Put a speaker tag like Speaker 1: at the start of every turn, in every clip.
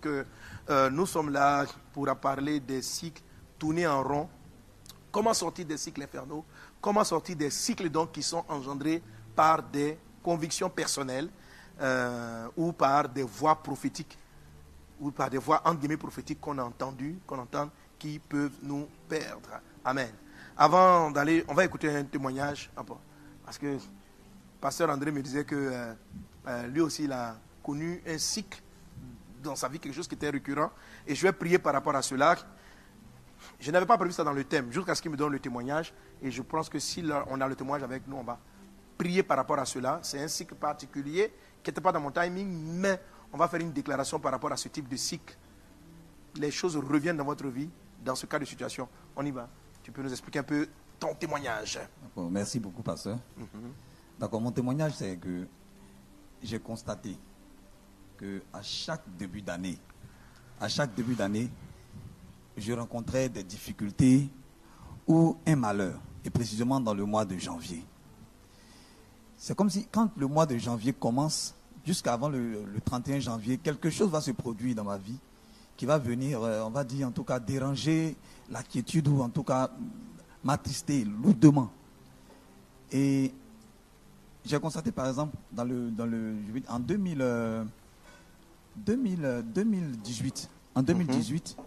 Speaker 1: que euh, nous sommes là pour parler des cycles tournés en rond. Comment sortir des cycles infernaux? Comment sortir des cycles donc qui sont engendrés par des convictions personnelles euh, ou par des voix prophétiques ou par des voix entre guillemets prophétiques qu'on a entendues, qu'on entend, qui peuvent nous perdre. Amen. Avant d'aller, on va écouter un témoignage, parce que Pasteur André me disait que euh, lui aussi, il a connu un cycle dans sa vie, quelque chose qui était récurrent. Et je vais prier par rapport à cela. Je n'avais pas prévu ça dans le thème, jusqu'à ce qu'il me donne le témoignage. Et je pense que si on a le témoignage avec nous, on va prier par rapport à cela. C'est un cycle particulier qui n'était pas dans mon timing, mais on va faire une déclaration par rapport à ce type de cycle. Les choses reviennent dans votre vie, dans ce cas de situation. On y va. Tu peux nous expliquer un peu ton témoignage.
Speaker 2: Merci beaucoup, pasteur. Mhm. D'accord, mon témoignage, c'est que j'ai constaté que à chaque début d'année, à chaque début d'année, je rencontrais des difficultés ou un malheur, et précisément dans le mois de janvier. C'est comme si quand le mois de janvier commence, jusqu'avant le, 31 janvier, quelque chose va se produire dans ma vie qui va venir, euh, on va dire en tout cas, déranger la quiétude ou en tout cas m'attrister lourdement. Et j'ai constaté par exemple dans le, dans le en 2000, 2018, euh, en 2018, mhm.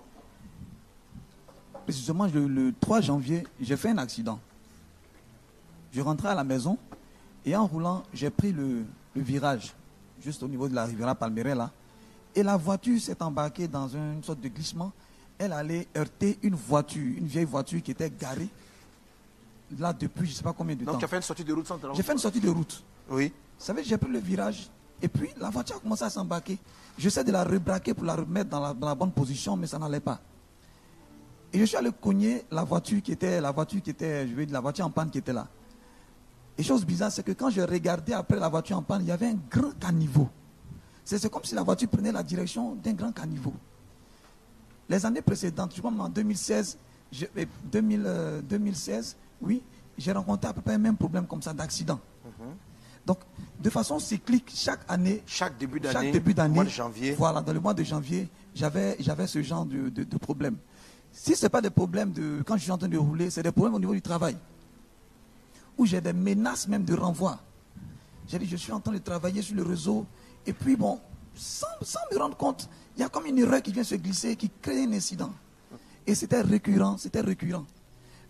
Speaker 2: précisément le, 3 janvier, j'ai fait un accident. Je rentrais à la maison et en roulant, j'ai pris le, virage juste au niveau de la rivière Palmeret là. Et la voiture s'est embarquée dans une sorte de glissement. Elle allait heurter une voiture, une vieille voiture qui était garée là depuis je ne sais pas combien de temps.
Speaker 1: Donc tu as fait une sortie de route sans
Speaker 2: J'ai fait une sortie de route.
Speaker 1: Oui.
Speaker 2: Vous savez, j'ai pris le virage et puis la voiture a commencé à s'embarquer. J'essaie de la rebraquer pour la remettre dans la, bonne position, mais ça n'allait pas. Et je suis allé cogner la voiture qui était, la voiture qui était, je vais dire, la voiture en panne qui était là. Et chose bizarre, c'est que quand je regardais après la voiture en panne, il y avait un grand caniveau. C'est comme si la voiture prenait la direction d'un grand caniveau. Les années précédentes, je crois en 2016, 2016, oui, j'ai rencontré à peu près le même problème comme ça d'accident. Donc, de façon cyclique, chaque année,
Speaker 1: chaque début d'année, début
Speaker 2: d'année,
Speaker 1: de janvier,
Speaker 2: voilà, dans le mois de janvier, j'avais, j'avais ce genre de, de, problème. Si ce n'est pas des problèmes de, quand je suis en train de rouler, c'est des problèmes au niveau du travail, où j'ai des menaces même de renvoi. J'ai dit, je suis en train de travailler sur le réseau, et puis bon, sans, sans me rendre compte, il y a comme une erreur qui vient se glisser, qui crée un incident. Et c'était récurrent, c'était récurrent.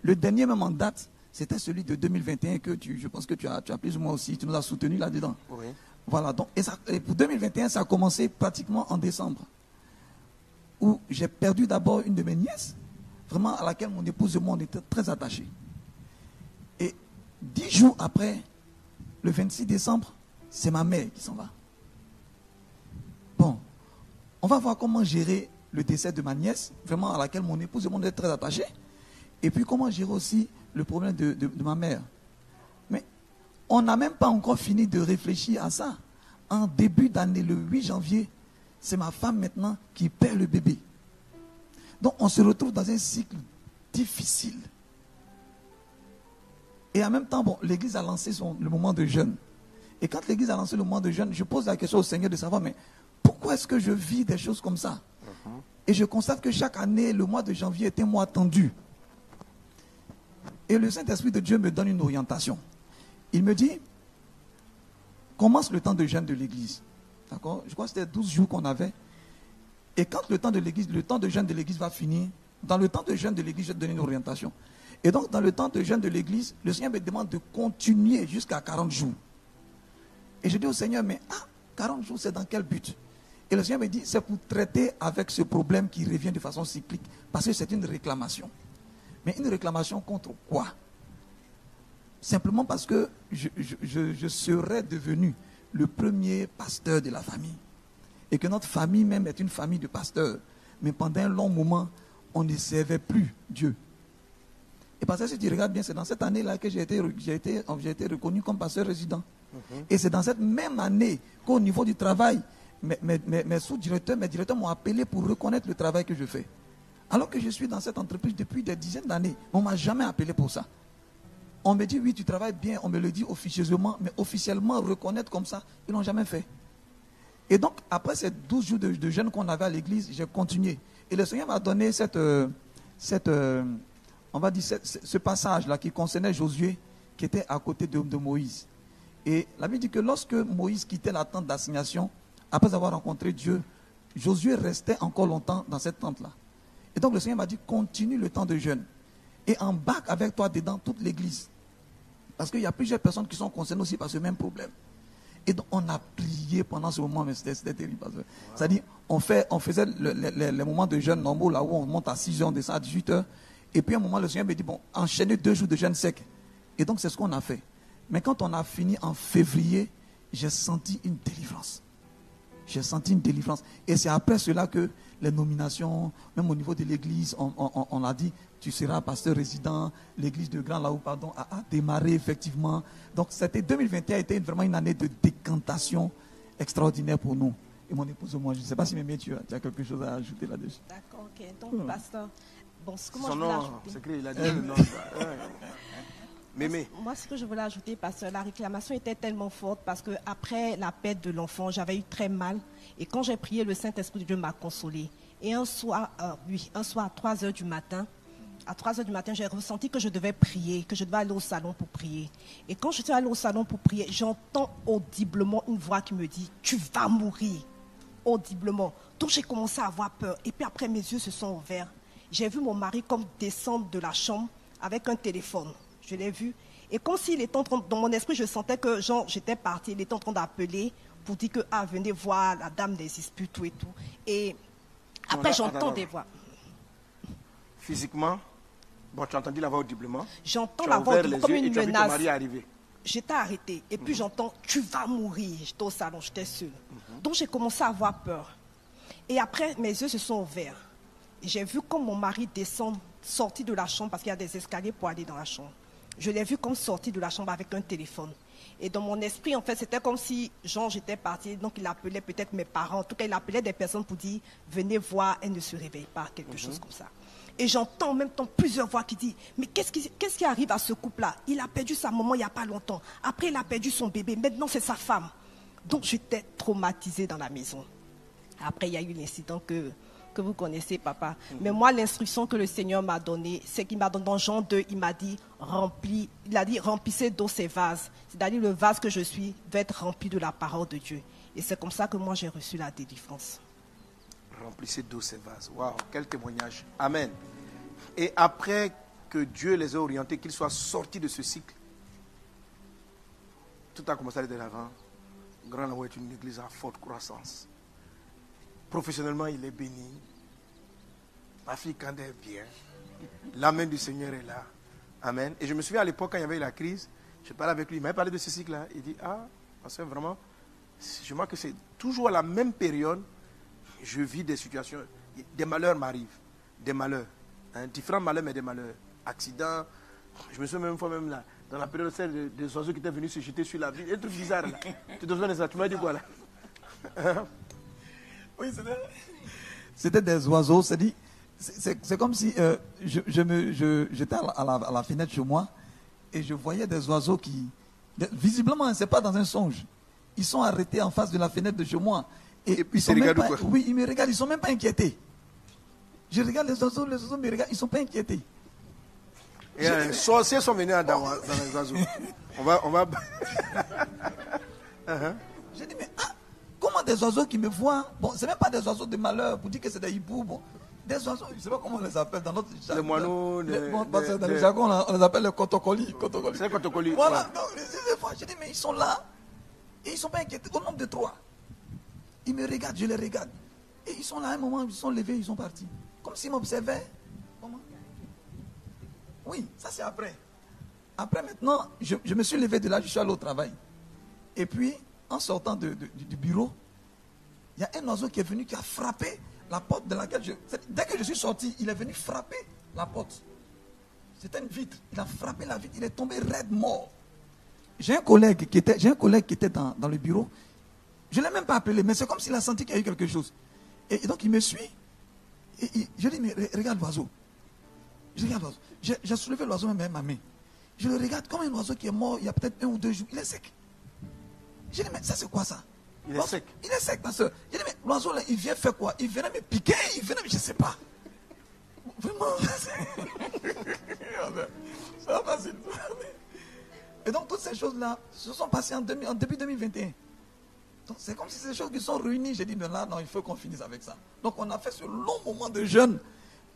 Speaker 2: Le dernier même en date, c'était celui de 2021 que tu, je pense que tu as, tu as plus ou moins aussi, tu nous as soutenu là-dedans.
Speaker 1: Oui.
Speaker 2: Voilà, donc, et, pour 2021, ça a commencé pratiquement en décembre, où j'ai perdu d'abord une de mes nièces, vraiment à laquelle mon épouse et moi, on était très attachés. Et dix jours après, le 26 décembre, c'est ma mère qui s'en va. Bon, on va voir comment gérer le décès de ma nièce, vraiment à laquelle mon épouse et moi, on était très attachés. Et puis comment gérer aussi le problème de, ma mère? Mais on n'a même pas encore fini de réfléchir à ça. En début d'année, le 8 janvier, c'est ma femme maintenant qui perd le bébé. Donc on se retrouve dans un cycle difficile. Et en même temps, bon, l'Église a lancé son, le moment de jeûne. Et quand l'Église a lancé le moment de jeûne, je pose la question au Seigneur de savoir, mais pourquoi est-ce que je vis des choses comme ça? Uh-huh. Et je constate que chaque année, le mois de janvier est un mois tendu. Et le Saint-Esprit de Dieu me donne une orientation. Il me dit, commence le temps de jeûne de l'église. D'accord? Je crois que c'était 12 jours qu'on avait. Et quand le temps de l'église, le temps de jeûne de l'église va finir, dans le temps de jeûne de l'église, je vais te donner une orientation. Et donc, dans le temps de jeûne de l'église, le Seigneur me demande de continuer jusqu'à 40 jours. Et je dis au Seigneur, mais ah, 40 jours, c'est dans quel but? Et le Seigneur me dit, c'est pour traiter avec ce problème qui revient de façon cyclique, parce que c'est une réclamation. Mais une réclamation contre quoi? Simplement parce que je, serais devenu le premier pasteur de la famille. Et que notre famille même est une famille de pasteurs. Mais pendant un long moment, on ne servait plus Dieu. Et parce que si tu regardes bien, c'est dans cette année-là que j'ai été, été, été, reconnu comme pasteur résident. Mhm. Et c'est dans cette même année qu'au niveau du travail, mes sous-directeurs, mes directeurs m'ont appelé pour reconnaître le travail que je fais. Alors que je suis dans cette entreprise depuis des dizaines d'années, on ne m'a jamais appelé pour ça. On me dit, oui, tu travailles bien, on me le dit officieusement, mais officiellement reconnaître comme ça, ils n'ont jamais fait. Et donc, après ces 12 jours de, jeûne qu'on avait à l'église, j'ai continué. Et le Seigneur m'a donné cette, euh, euh, on va dire, ce passage-là qui concernait Josué, qui était à côté de, de Moïse. Et la Bible dit que lorsque Moïse quittait la tente d'assignation, après avoir rencontré Dieu, Josué restait encore longtemps dans cette tente-là. Et donc le Seigneur m'a dit, continue le temps de jeûne. Et embarque avec toi dedans toute l'église. Parce qu'il y a plusieurs personnes qui sont concernées aussi par ce même problème. Et donc, on a prié pendant ce moment, mais c'était terrible. C'est-à-dire, on, fait, on faisait le- le- le- les moments de jeûne normaux, là où on monte à 6 heures, on descend à 18 heures. Et puis, à un moment, le Seigneur me dit, bon, enchaînez deux jours de jeûne sec. Et donc, c'est ce qu'on a fait. Mais quand on a fini en février, j'ai senti une délivrance. J'ai senti une délivrance. Et c'est après cela que les nominations, même au niveau de l'église, on, on- on- on a dit, tu seras pasteur résident, l'église de Grand Laou, pardon, a, a démarré effectivement. Donc c'était 2021 a été vraiment une année de décantation extraordinaire pour nous. Et mon épouse et moi, je ne sais pas si Mémé, tu as, tu as quelque chose à ajouter là-dessus.
Speaker 3: D'accord, ok. Donc,
Speaker 2: Hmm.
Speaker 3: pasteur, bon, ce que moi
Speaker 1: Son
Speaker 3: je
Speaker 1: nom, c'est écrit, il a dit le nom. Mémé.
Speaker 3: Moi, ce que je voulais ajouter, parce que la réclamation était tellement forte, parce que après la perte de l'enfant, j'avais eu très mal. Et quand j'ai prié, le Saint-Esprit de Dieu m'a consolé. Et un soir, euh, oui, un soir à 3 heures du matin, à 3 heures du matin, j'ai ressenti que je devais prier, que je devais aller au salon pour prier. Et quand je suis allée au salon pour prier, j'entends audiblement une voix qui me dit Tu vas mourir. Audiblement. Donc j'ai commencé à avoir peur. Et puis après, mes yeux se sont ouverts. J'ai vu mon mari comme descendre de la chambre avec un téléphone. Je l'ai vu. Et comme s'il était en train, dans mon esprit, je sentais que j'étais partie, il était en train d'appeler pour dire que, ah, venez voir, la dame n'existe plus, tout et tout. Et après, j'entends
Speaker 1: attends,
Speaker 3: des voix.
Speaker 1: Physiquement, bon, tu as entendu la voix audiblement.
Speaker 3: J'entends la voix comme une
Speaker 1: et
Speaker 3: menace. J'étais arrêtée. Et puis j'entends, tu vas mourir. J'étais au salon, j'étais seule.
Speaker 1: Mhm.
Speaker 3: Donc j'ai commencé à avoir peur. Et après, mes yeux se sont ouverts. Et j'ai vu comme mon mari descend, sorti de la chambre, parce qu'il y a des escaliers pour aller dans la chambre. Je l'ai vu comme sorti de la chambre avec un téléphone. Et dans mon esprit, en fait, c'était comme si, Jean, j'étais partie, donc il appelait peut-être mes parents. En tout cas, il appelait des personnes pour dire, venez voir, elle ne se réveille pas, quelque chose comme ça. Et j'entends en même temps plusieurs voix qui disent, mais qu'est-ce qui, qu'est-ce qui arrive à ce couple-là? Il a perdu sa maman il n'y a pas longtemps. Après, il a perdu son bébé. Maintenant, c'est sa femme. Donc, j'étais traumatisée dans la maison. Après, il y a eu l'incident que, que vous connaissez, papa. Mais moi, l'instruction que le Seigneur m'a donnée, c'est qu'il m'a donné dans Jean 2, il m'a dit, remplis, il a dit, remplissez d'eau ces vases. C'est-à-dire, le vase que je suis va être rempli de la parole de Dieu. Et c'est comme ça que moi, j'ai reçu la délivrance.
Speaker 1: Remplissez d'eau ces vases. Waouh, quel témoignage. Amen. Et après que Dieu les ait orientés, qu'ils soient sortis de ce cycle, tout a commencé à aller de l'avant. Grand Laou est une église à forte croissance. Professionnellement, il est béni. Ma fille Kande est bien. La main du Seigneur est là. Amen. Et je me souviens à l'époque, quand il y avait eu la crise, je parlais avec lui, il m'avait parlé de ce cycle-là. Il dit Ah, parce que vraiment, je vois que c'est toujours à la même période, je vis des situations, des malheurs m'arrivent. Des malheurs. hein, différents malheurs, mais des malheurs. Accidents. Je me souviens même fois, même là, dans la période celle des, des oiseaux qui étaient venus se jeter sur la ville. Un truc bizarre là. tu te souviens de ça? Tu m'as dit quoi là?
Speaker 2: Oui, c'était- C'était des oiseaux. C'est dit, c'est- comme si euh, je, je me, je- j'étais à la, à la- fenêtre chez moi et je voyais des oiseaux qui, visiblement, c'est pas dans un songe. Ils sont arrêtés en face de la fenêtre de chez moi et, ils sont même
Speaker 1: regardent
Speaker 2: pas, oui, ils me regardent, ils sont même pas inquiétés. Je regarde les oiseaux, les oiseaux me regardent, ils sont pas inquiétés.
Speaker 1: Et euh, les sorciers sont venus dans, dans les oiseaux. On va. On va... Uh-huh.
Speaker 2: J'ai dit, mais ah, des oiseaux qui me voient Bon, c'est même pas des oiseaux de malheur pour dire que c'est des hiboux. Bon, des oiseaux, je sais pas comment on les appelle dans notre jargon.
Speaker 1: moineaux,
Speaker 2: Les-
Speaker 1: les-
Speaker 2: bon, parce que
Speaker 1: les-
Speaker 2: dans le
Speaker 1: les-
Speaker 2: jargon, on les appelle les cotocolis.
Speaker 1: C'est les cotocolis,
Speaker 2: Voilà,
Speaker 1: ouais.
Speaker 2: donc, les- fois, j'ai dit, mais ils sont là. Et ils sont pas inquiétés, au nombre de trois. Ils me regardent, je les regarde. Et ils sont là, à un moment, ils sont levés, ils sont partis. Comme s'ils m'observaient. Comment? Oui, ça c'est après. Après, maintenant, je, je me suis levé de là, je suis allé au travail. Et puis, en sortant de- du bureau, il y a un oiseau qui est venu, qui a frappé la porte de laquelle je... Dès que je suis sorti, il est venu frapper la porte. C'était une vitre. Il a frappé la vitre, il est tombé raide mort. J'ai un collègue qui était, un collègue qui était dans, dans le bureau. Je ne l'ai même pas appelé, mais c'est comme s'il a senti qu'il y a eu quelque chose. Et, donc il me suit. Et, je lui dis, mais re- regarde l'oiseau. Je regarde l'oiseau. J'ai soulevé l'oiseau même avec ma main. Je le regarde comme un oiseau qui est mort il y a peut-être un ou deux jours. Il est sec. Je dis, mais ça c'est quoi ça?
Speaker 1: Il est sec.
Speaker 2: Il est sec, ma soeur. J'ai dit, mais l'oiseau, là, il vient faire quoi? Il vient me piquer, il vient me... Je ne sais pas. Vraiment? C'est pas facile. Et donc, toutes ces choses-là se sont passées en, demi- en début 2021. Donc, c'est comme si des choses qui sont réunies. J'ai dit, mais là, non, il faut qu'on finisse avec ça. Donc, on a fait ce long moment de jeûne,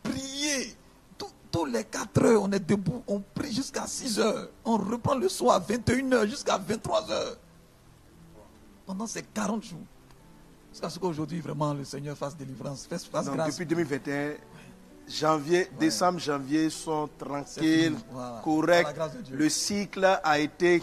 Speaker 2: prier. Tous- Tous les 4 heures, on est debout, on prie jusqu'à 6 heures. On reprend le soir à 21 heures jusqu'à 23 heures. Pendant ces 40 jours. Jusqu'à ce qu'aujourd'hui, vraiment, le Seigneur fasse délivrance, fasse, fasse
Speaker 1: Donc,
Speaker 2: grâce.
Speaker 1: depuis 2021, janvier, décembre, janvier sont tranquilles.
Speaker 2: Voilà.
Speaker 1: Corrects. Le cycle a été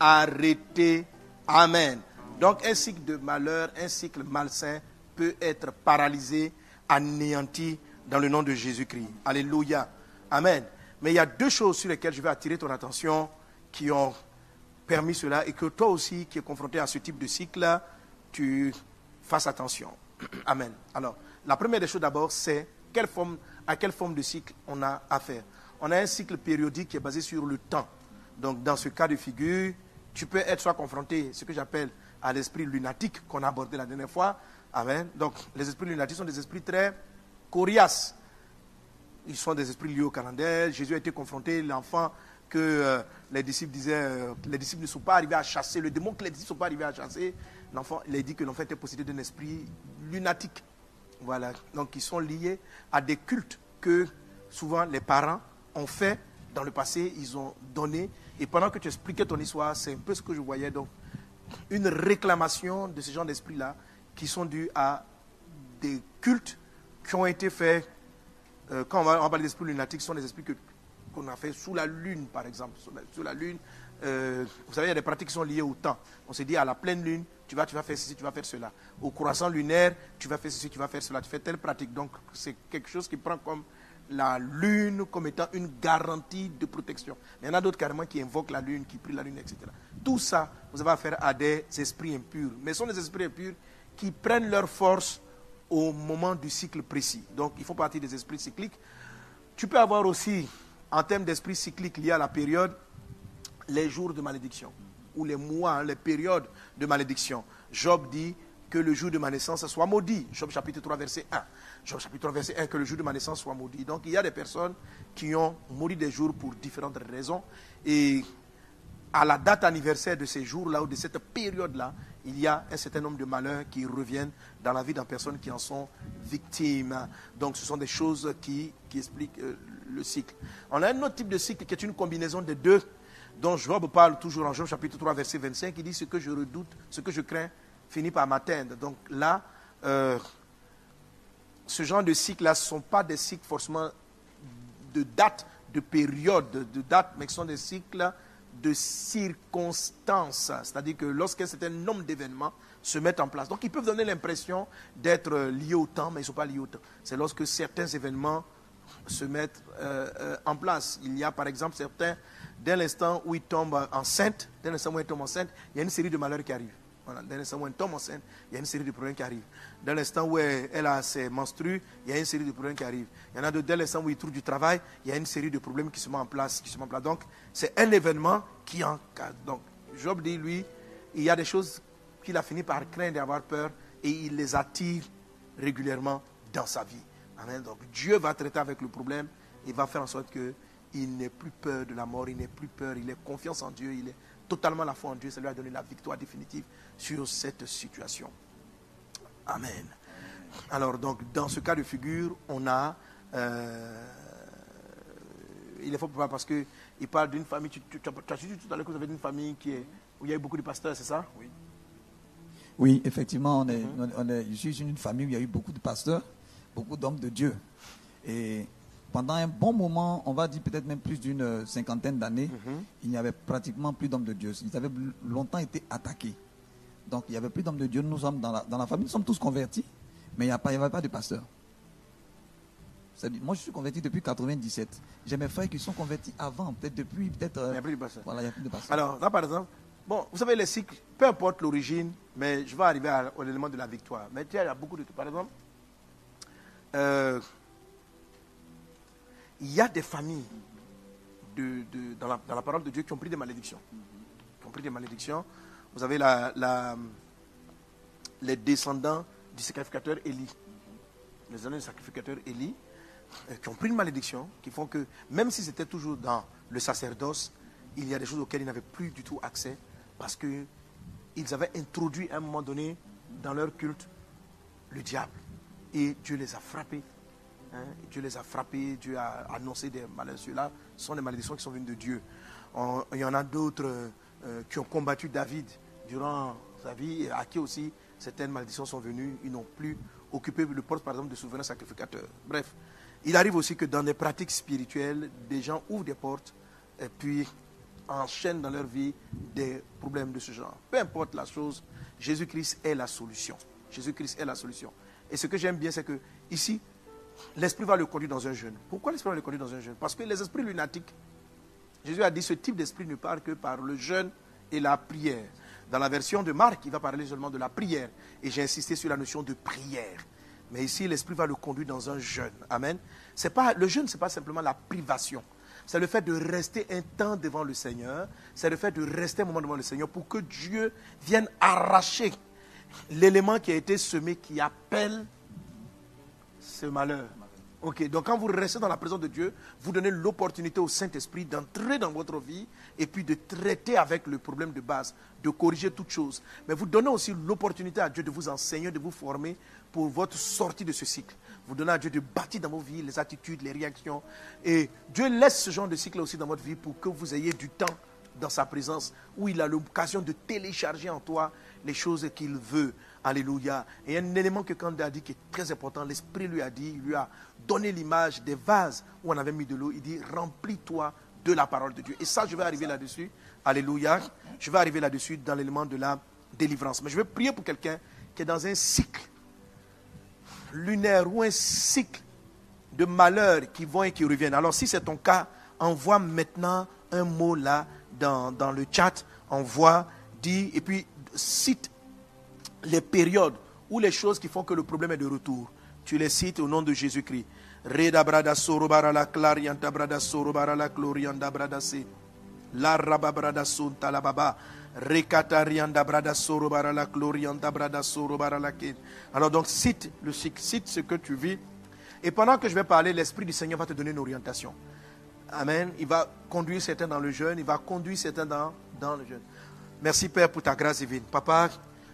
Speaker 1: arrêté. Amen. Donc un cycle de malheur, un cycle malsain peut être paralysé, anéanti dans le nom de Jésus-Christ. Alléluia. Amen. Mais il y a deux choses sur lesquelles je vais attirer ton attention qui ont permis cela et que toi aussi qui es confronté à ce type de cycle, tu fasses attention. Amen. Alors, la première des choses d'abord, c'est quelle forme, à quelle forme de cycle on a affaire. On a un cycle périodique qui est basé sur le temps. Donc, dans ce cas de figure, tu peux être soit confronté, ce que j'appelle à l'esprit lunatique qu'on a abordé la dernière fois. Amen. Donc, les esprits lunatiques sont des esprits très coriaces. Ils sont des esprits liés au calendrier. Jésus a été confronté, l'enfant que euh, les disciples disaient, euh, les disciples ne sont pas arrivés à chasser, le démon que les disciples ne sont pas arrivés à chasser. L'enfant, il a dit que l'enfant était possédé d'un esprit lunatique. Voilà. Donc, ils sont liés à des cultes que souvent les parents ont fait dans le passé, ils ont donné. Et pendant que tu expliquais ton histoire, c'est un peu ce que je voyais. Donc, une réclamation de ce genre d'esprit-là qui sont dus à des cultes qui ont été faits. euh, quand on va, on va parler lunatiques, ce sont des esprits que- qu'on a fait sous la lune, par exemple. Sous la, lune, euh, vous savez, il y a des pratiques qui sont liées au temps. On se dit à la pleine lune, tu vas, tu vas faire ceci, tu vas faire cela. Au croissant lunaire, tu vas faire ceci, tu vas faire cela. Tu fais telle pratique. Donc, c'est quelque chose qui prend comme la lune comme étant une garantie de protection. Mais il y en a d'autres carrément qui invoquent la lune, qui prient la lune, etc. Tout ça, vous avez affaire à des esprits impurs. Mais ce sont des esprits impurs qui prennent leur force au moment du cycle précis. Donc, il faut partie des esprits cycliques. Tu peux avoir aussi, en termes d'esprit cyclique lié à la période, les jours de malédiction, ou les mois, hein, les périodes de malédiction. Job dit que le jour de ma naissance soit maudit. Job chapitre 3, verset 1. Job chapitre 3, verset 1, que le jour de ma naissance soit maudit. Donc il y a des personnes qui ont maudit des jours pour différentes raisons. Et à la date anniversaire de ces jours-là ou de cette période-là, il y a un certain nombre de malheurs qui reviennent dans la vie d'un personne qui en sont victimes. Donc ce sont des choses qui, qui expliquent euh, le cycle. On a un autre type de cycle qui est une combinaison des deux, dont Job parle toujours en Job chapitre 3, verset 25, qui dit ce que je redoute, ce que je crains, finit par m'atteindre. Donc là, euh, ce genre de cycles-là ne sont pas des cycles forcément de date, de période, de, date, mais qui sont des cycles de circonstances. C'est-à-dire que lorsqu'un certain nombre d'événements se mettent en place. Donc ils peuvent donner l'impression d'être liés au temps, mais ils ne sont pas liés au temps. C'est lorsque certains événements se mettent euh, euh, en place. Il y a par exemple certains, dès l'instant où ils tombent enceinte, dès l'instant où ils tombent enceinte, il y a une série de malheurs qui arrivent. Voilà. Dès l'instant où elle tombe enceinte, il y a une série de problèmes qui arrivent. Dès l'instant où elle, a ses menstrues, il y a une série de problèmes qui arrivent. Il y en a d'autres, dès l'instant où il trouve du travail, il y a une série de problèmes qui se mettent en place. Qui se mettent en place. Donc, c'est un événement qui encadre. Donc, Job dit, lui, il y a des choses qu'il a fini par craindre et avoir peur, et il les attire régulièrement dans sa vie. Amen. Donc, Dieu va traiter avec le problème et va faire en sorte qu'il n'ait plus peur de la mort, il n'ait plus peur, il ait confiance en Dieu, il est totalement la foi en Dieu. Ça lui a donné la victoire définitive sur cette situation. Amen. Alors, donc, dans ce cas de figure, on a. euh, il est fort pour parce qu'il parle d'une famille. Tu, tu, tu, as dit tout à l'heure que vous avez une famille qui est, où il y a eu beaucoup de pasteurs, c'est ça? Oui.
Speaker 2: Oui, effectivement, on est, on- on est, je suis une famille où il y a eu beaucoup de pasteurs, beaucoup d'hommes de Dieu. Et pendant un bon moment, on va dire peut-être même plus d'une euh, cinquantaine d'années, il n'y avait pratiquement plus d'hommes de Dieu. Ils avaient longtemps été attaqués. Donc il n'y avait plus d'hommes de Dieu. Nous sommes dans la, dans la famille, nous sommes tous convertis, mais il n'y avait pas de pasteur. Moi, je suis converti depuis 97. J'ai mes frères qui sont convertis avant, peut-être depuis, peut-être. euh,
Speaker 1: Il n'y a plus de pasteurs.
Speaker 2: Voilà, il n'y a plus de pasteur.
Speaker 1: Alors, là, par exemple, bon, vous savez, les cycles, peu importe l'origine, mais je vais arriver à- au élément de la victoire. Mais tu sais, il y a beaucoup de Par exemple, euh, il y a des familles de- dans, la, parole de Dieu qui ont pris des malédictions. Qui ont pris des malédictions. Vous avez la, les descendants du sacrificateur Élie. Les descendants du sacrificateur Élie, euh, qui ont pris une malédiction, qui font que, même si c'était toujours dans le sacerdoce, il y a des choses auxquelles ils n'avaient plus du tout accès, parce qu'ils avaient introduit à un moment donné dans leur culte le diable. Et Dieu les a frappés. Hein. Dieu les a frappés, Dieu a annoncé des malheurs. Ceux-là sont des malédictions qui sont venues de Dieu. il y en a d'autres euh, qui ont combattu David durant sa vie et à qui aussi certaines malédictions sont venues. Ils n'ont plus occupé le poste, par exemple, de souverain sacrificateur. Bref, il arrive aussi que dans des pratiques spirituelles, des gens ouvrent des portes et puis enchaînent dans leur vie des problèmes de ce genre. Peu importe la chose, Jésus-Christ est la solution. Jésus-Christ est la solution. Et ce que j'aime bien, c'est que ici, l'esprit va le conduire dans un jeûne. Pourquoi l'esprit va le conduire dans un jeûne? Parce que les esprits lunatiques, Jésus a dit ce type d'esprit ne parle que par le jeûne et la prière. Dans la version de Marc, il va parler seulement de la prière. Et j'ai insisté sur la notion de prière. Mais ici, l'esprit va le conduire dans un jeûne. Amen. Pas, le jeûne, ce n'est pas simplement la privation. C'est le fait de rester un temps devant le Seigneur. C'est le fait de rester un moment devant le Seigneur pour que Dieu vienne arracher l'élément qui a été semé, qui appelle ce malheur. Ok, donc quand vous restez dans la présence de Dieu, vous donnez l'opportunité au Saint-Esprit d'entrer dans votre vie et puis de traiter avec le problème de base, de corriger toutes choses. Mais vous donnez aussi l'opportunité à Dieu de vous enseigner, de vous former pour votre sortie de ce cycle. Vous donnez à Dieu de bâtir dans vos vies les attitudes, les réactions. Et Dieu laisse ce genre de cycle aussi dans votre vie pour que vous ayez du temps dans sa présence, où il a l'occasion de télécharger en toi les choses qu'il veut. Alléluia. Et un élément que Kanda a dit qui est très important, l'Esprit lui a dit, il lui a donné l'image des vases où on avait mis de l'eau. Il dit, remplis-toi de la parole de Dieu. Et ça, je vais arriver là-dessus. Alléluia. Je vais arriver là-dessus dans l'élément de la délivrance. Mais je vais prier pour quelqu'un qui est dans un cycle lunaire ou un cycle de malheurs qui vont et qui reviennent. Alors si c'est ton cas, envoie maintenant un mot là dans, dans le chat. Envoie, dis, et puis cite les périodes ou les choses qui font que le problème est de retour. Tu les cites au nom de Jésus-Christ. Reda brada sorobara la clarianta brada sorobara la glorianda brada se. La rababrada sunta la baba. Rekatarianda brada sorobara la glorianda brada sorobara la ken. Alors donc cite le cite ce que tu vis. Et pendant que je vais parler, l'Esprit du Seigneur va te donner une orientation. Amen. Il va conduire certains dans le jeûne, il va conduire certains dans, dans le jeûne. Merci Père pour ta grâce divine. Papa,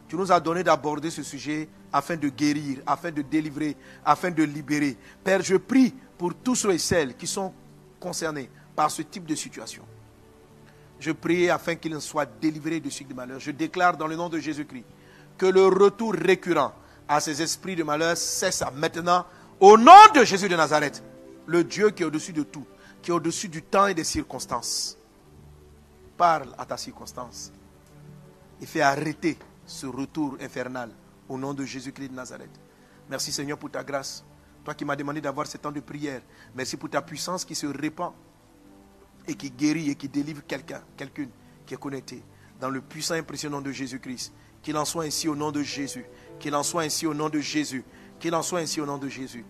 Speaker 1: tu nous as donné d'aborder ce sujet afin de guérir, afin de délivrer, afin de libérer. Père, je prie pour tous ceux et celles qui sont concernés par ce type de situation. Je prie afin qu'ils soient délivrés de ce de malheur. Je déclare dans le nom de Jésus-Christ que le retour récurrent à ces esprits de malheur cesse maintenant au nom de Jésus de Nazareth, le Dieu qui est au-dessus de tout, qui est au-dessus du temps et des circonstances. Parle à ta circonstance et fais arrêter ce retour infernal au nom de Jésus-Christ de Nazareth. Merci Seigneur pour ta grâce. Toi qui m'as demandé d'avoir ce temps de prière. Merci pour ta puissance qui se répand et qui guérit et qui délivre quelqu'un, quelqu'une qui est connecté. Dans le puissant et impressionnant de Jésus-Christ. Qu'il en soit ainsi au nom de Jésus. Qu'il en soit ainsi au nom de Jésus. Qu'il en soit ainsi au nom de Jésus.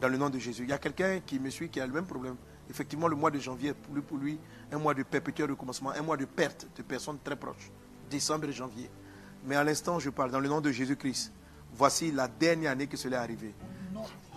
Speaker 1: Dans le nom de Jésus. Il y a quelqu'un qui me suit qui a le même problème. Effectivement, le mois de janvier, pour lui, pour lui un mois de perpétuel recommencement, un mois de perte de personnes très proches décembre et janvier. Mais à l'instant, je parle dans le nom de Jésus-Christ. Voici la dernière année que cela est arrivé.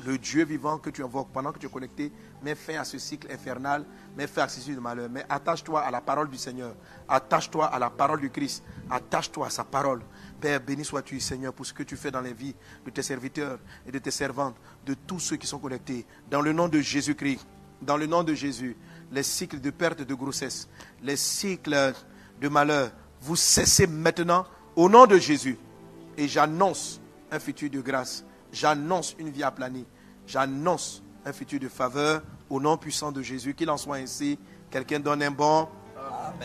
Speaker 1: Le Dieu vivant que tu invoques pendant que tu es connecté, mets fin à ce cycle infernal, mets fin à ce cycle de malheur. Mais attache-toi à la parole du Seigneur. Attache-toi à la parole du Christ. Attache-toi à sa parole. Père, béni sois-tu, Seigneur, pour ce que tu fais dans les vies de tes serviteurs et de tes servantes, de tous ceux qui sont connectés. Dans le nom de Jésus-Christ, dans le nom de Jésus, les cycles de perte de grossesse, les cycles de malheur, vous cessez maintenant au nom de Jésus. Et j'annonce un futur de grâce. J'annonce une vie aplanie. J'annonce un futur de faveur au nom puissant de Jésus. Qu'il en soit ainsi. Quelqu'un donne un bon.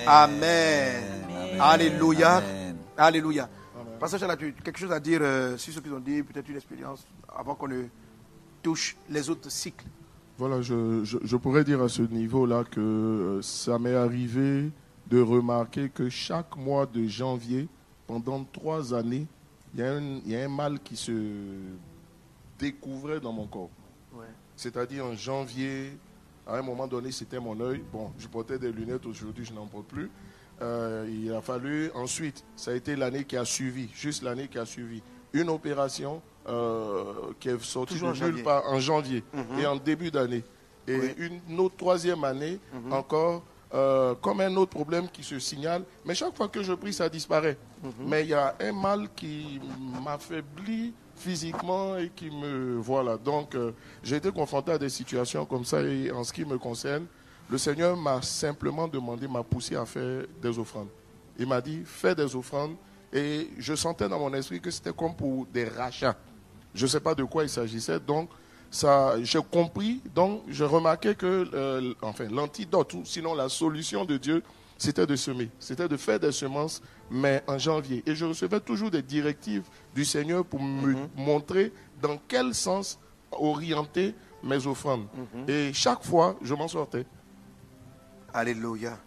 Speaker 1: Amen. Alléluia. Alléluia. Pasteur tu quelque chose à dire euh, sur ce qu'ils ont dit, peut-être une expérience, avant qu'on ne touche les autres cycles?
Speaker 4: Voilà, je, je pourrais dire à ce niveau-là que euh, ça m'est arrivé de remarquer que chaque mois de janvier, pendant trois années, il y, a un, mal qui se découvrait dans mon corps. C'est-à-dire en janvier, à un moment donné, c'était mon œil. Bon, je portais des lunettes, aujourd'hui je n'en porte plus. euh, il a fallu ensuite, ça a été l'année qui a suivi, juste l'année qui a suivi, une opération euh, qui est de nulle
Speaker 1: janvier.
Speaker 4: part en janvier
Speaker 1: Mhm.
Speaker 4: et en début d'année. Et
Speaker 1: Oui.
Speaker 4: une autre troisième année,
Speaker 1: Mhm.
Speaker 4: encore, euh, comme un autre problème qui se signale. Mais chaque fois que je prie, ça disparaît.
Speaker 1: Mhm.
Speaker 4: Mais il y a un mal qui m'affaiblit physiquement et qui me... Voilà. Donc, euh, j'ai été confronté à des situations comme ça. Et en ce qui me concerne, le Seigneur m'a simplement demandé, m'a poussé à faire des offrandes. Il m'a dit, fais des offrandes. Et je sentais dans mon esprit que c'était comme pour des rachats. Je ne sais pas de quoi il s'agissait. Donc, ça, j'ai compris. Donc, je remarquais que, euh, enfin, l'antidote, ou sinon la solution de Dieu, c'était de semer. C'était de faire des semences, mais en janvier. Et je recevais toujours des directives du Seigneur pour me montrer dans quel sens orienter mes offrandes. Et chaque fois, je m'en sortais.
Speaker 1: Alléluia.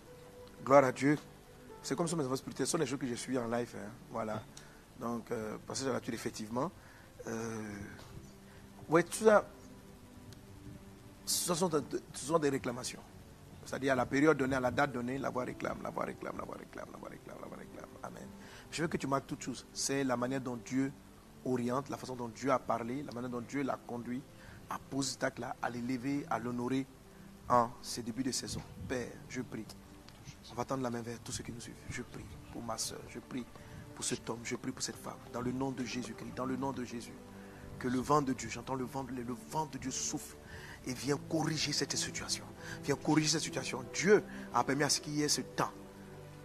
Speaker 1: Gloire à Dieu. C'est comme ça mes enfants spirituels. Ce sont les choses que je suis en live. hein. Voilà. Donc, euh, passage à la nature, effectivement. Euh, oui, tout ça, ce sont, de- ce sont des réclamations. C'est-à-dire à la période donnée, à la date donnée, la voix réclame, la voix réclame, la voix réclame, la voix réclame, la voix réclame. Amen. Je veux que tu marques toutes choses. C'est la manière dont Dieu oriente, la façon dont Dieu a parlé, la manière dont Dieu l'a conduit à poser cet acte-là, à l'élever, à l'honorer en ces débuts de saison. Père, je prie. On va tendre la main vers tous ceux qui nous suivent. Je prie pour ma soeur, je prie pour cet homme, je prie pour cette femme. Dans le nom de Jésus-Christ, dans le nom de Jésus. Que le vent de Dieu, j'entends le vent, le vent de Dieu souffle et vient corriger cette situation. Vient corriger cette situation. Dieu a permis à ce qu'il y ait ce temps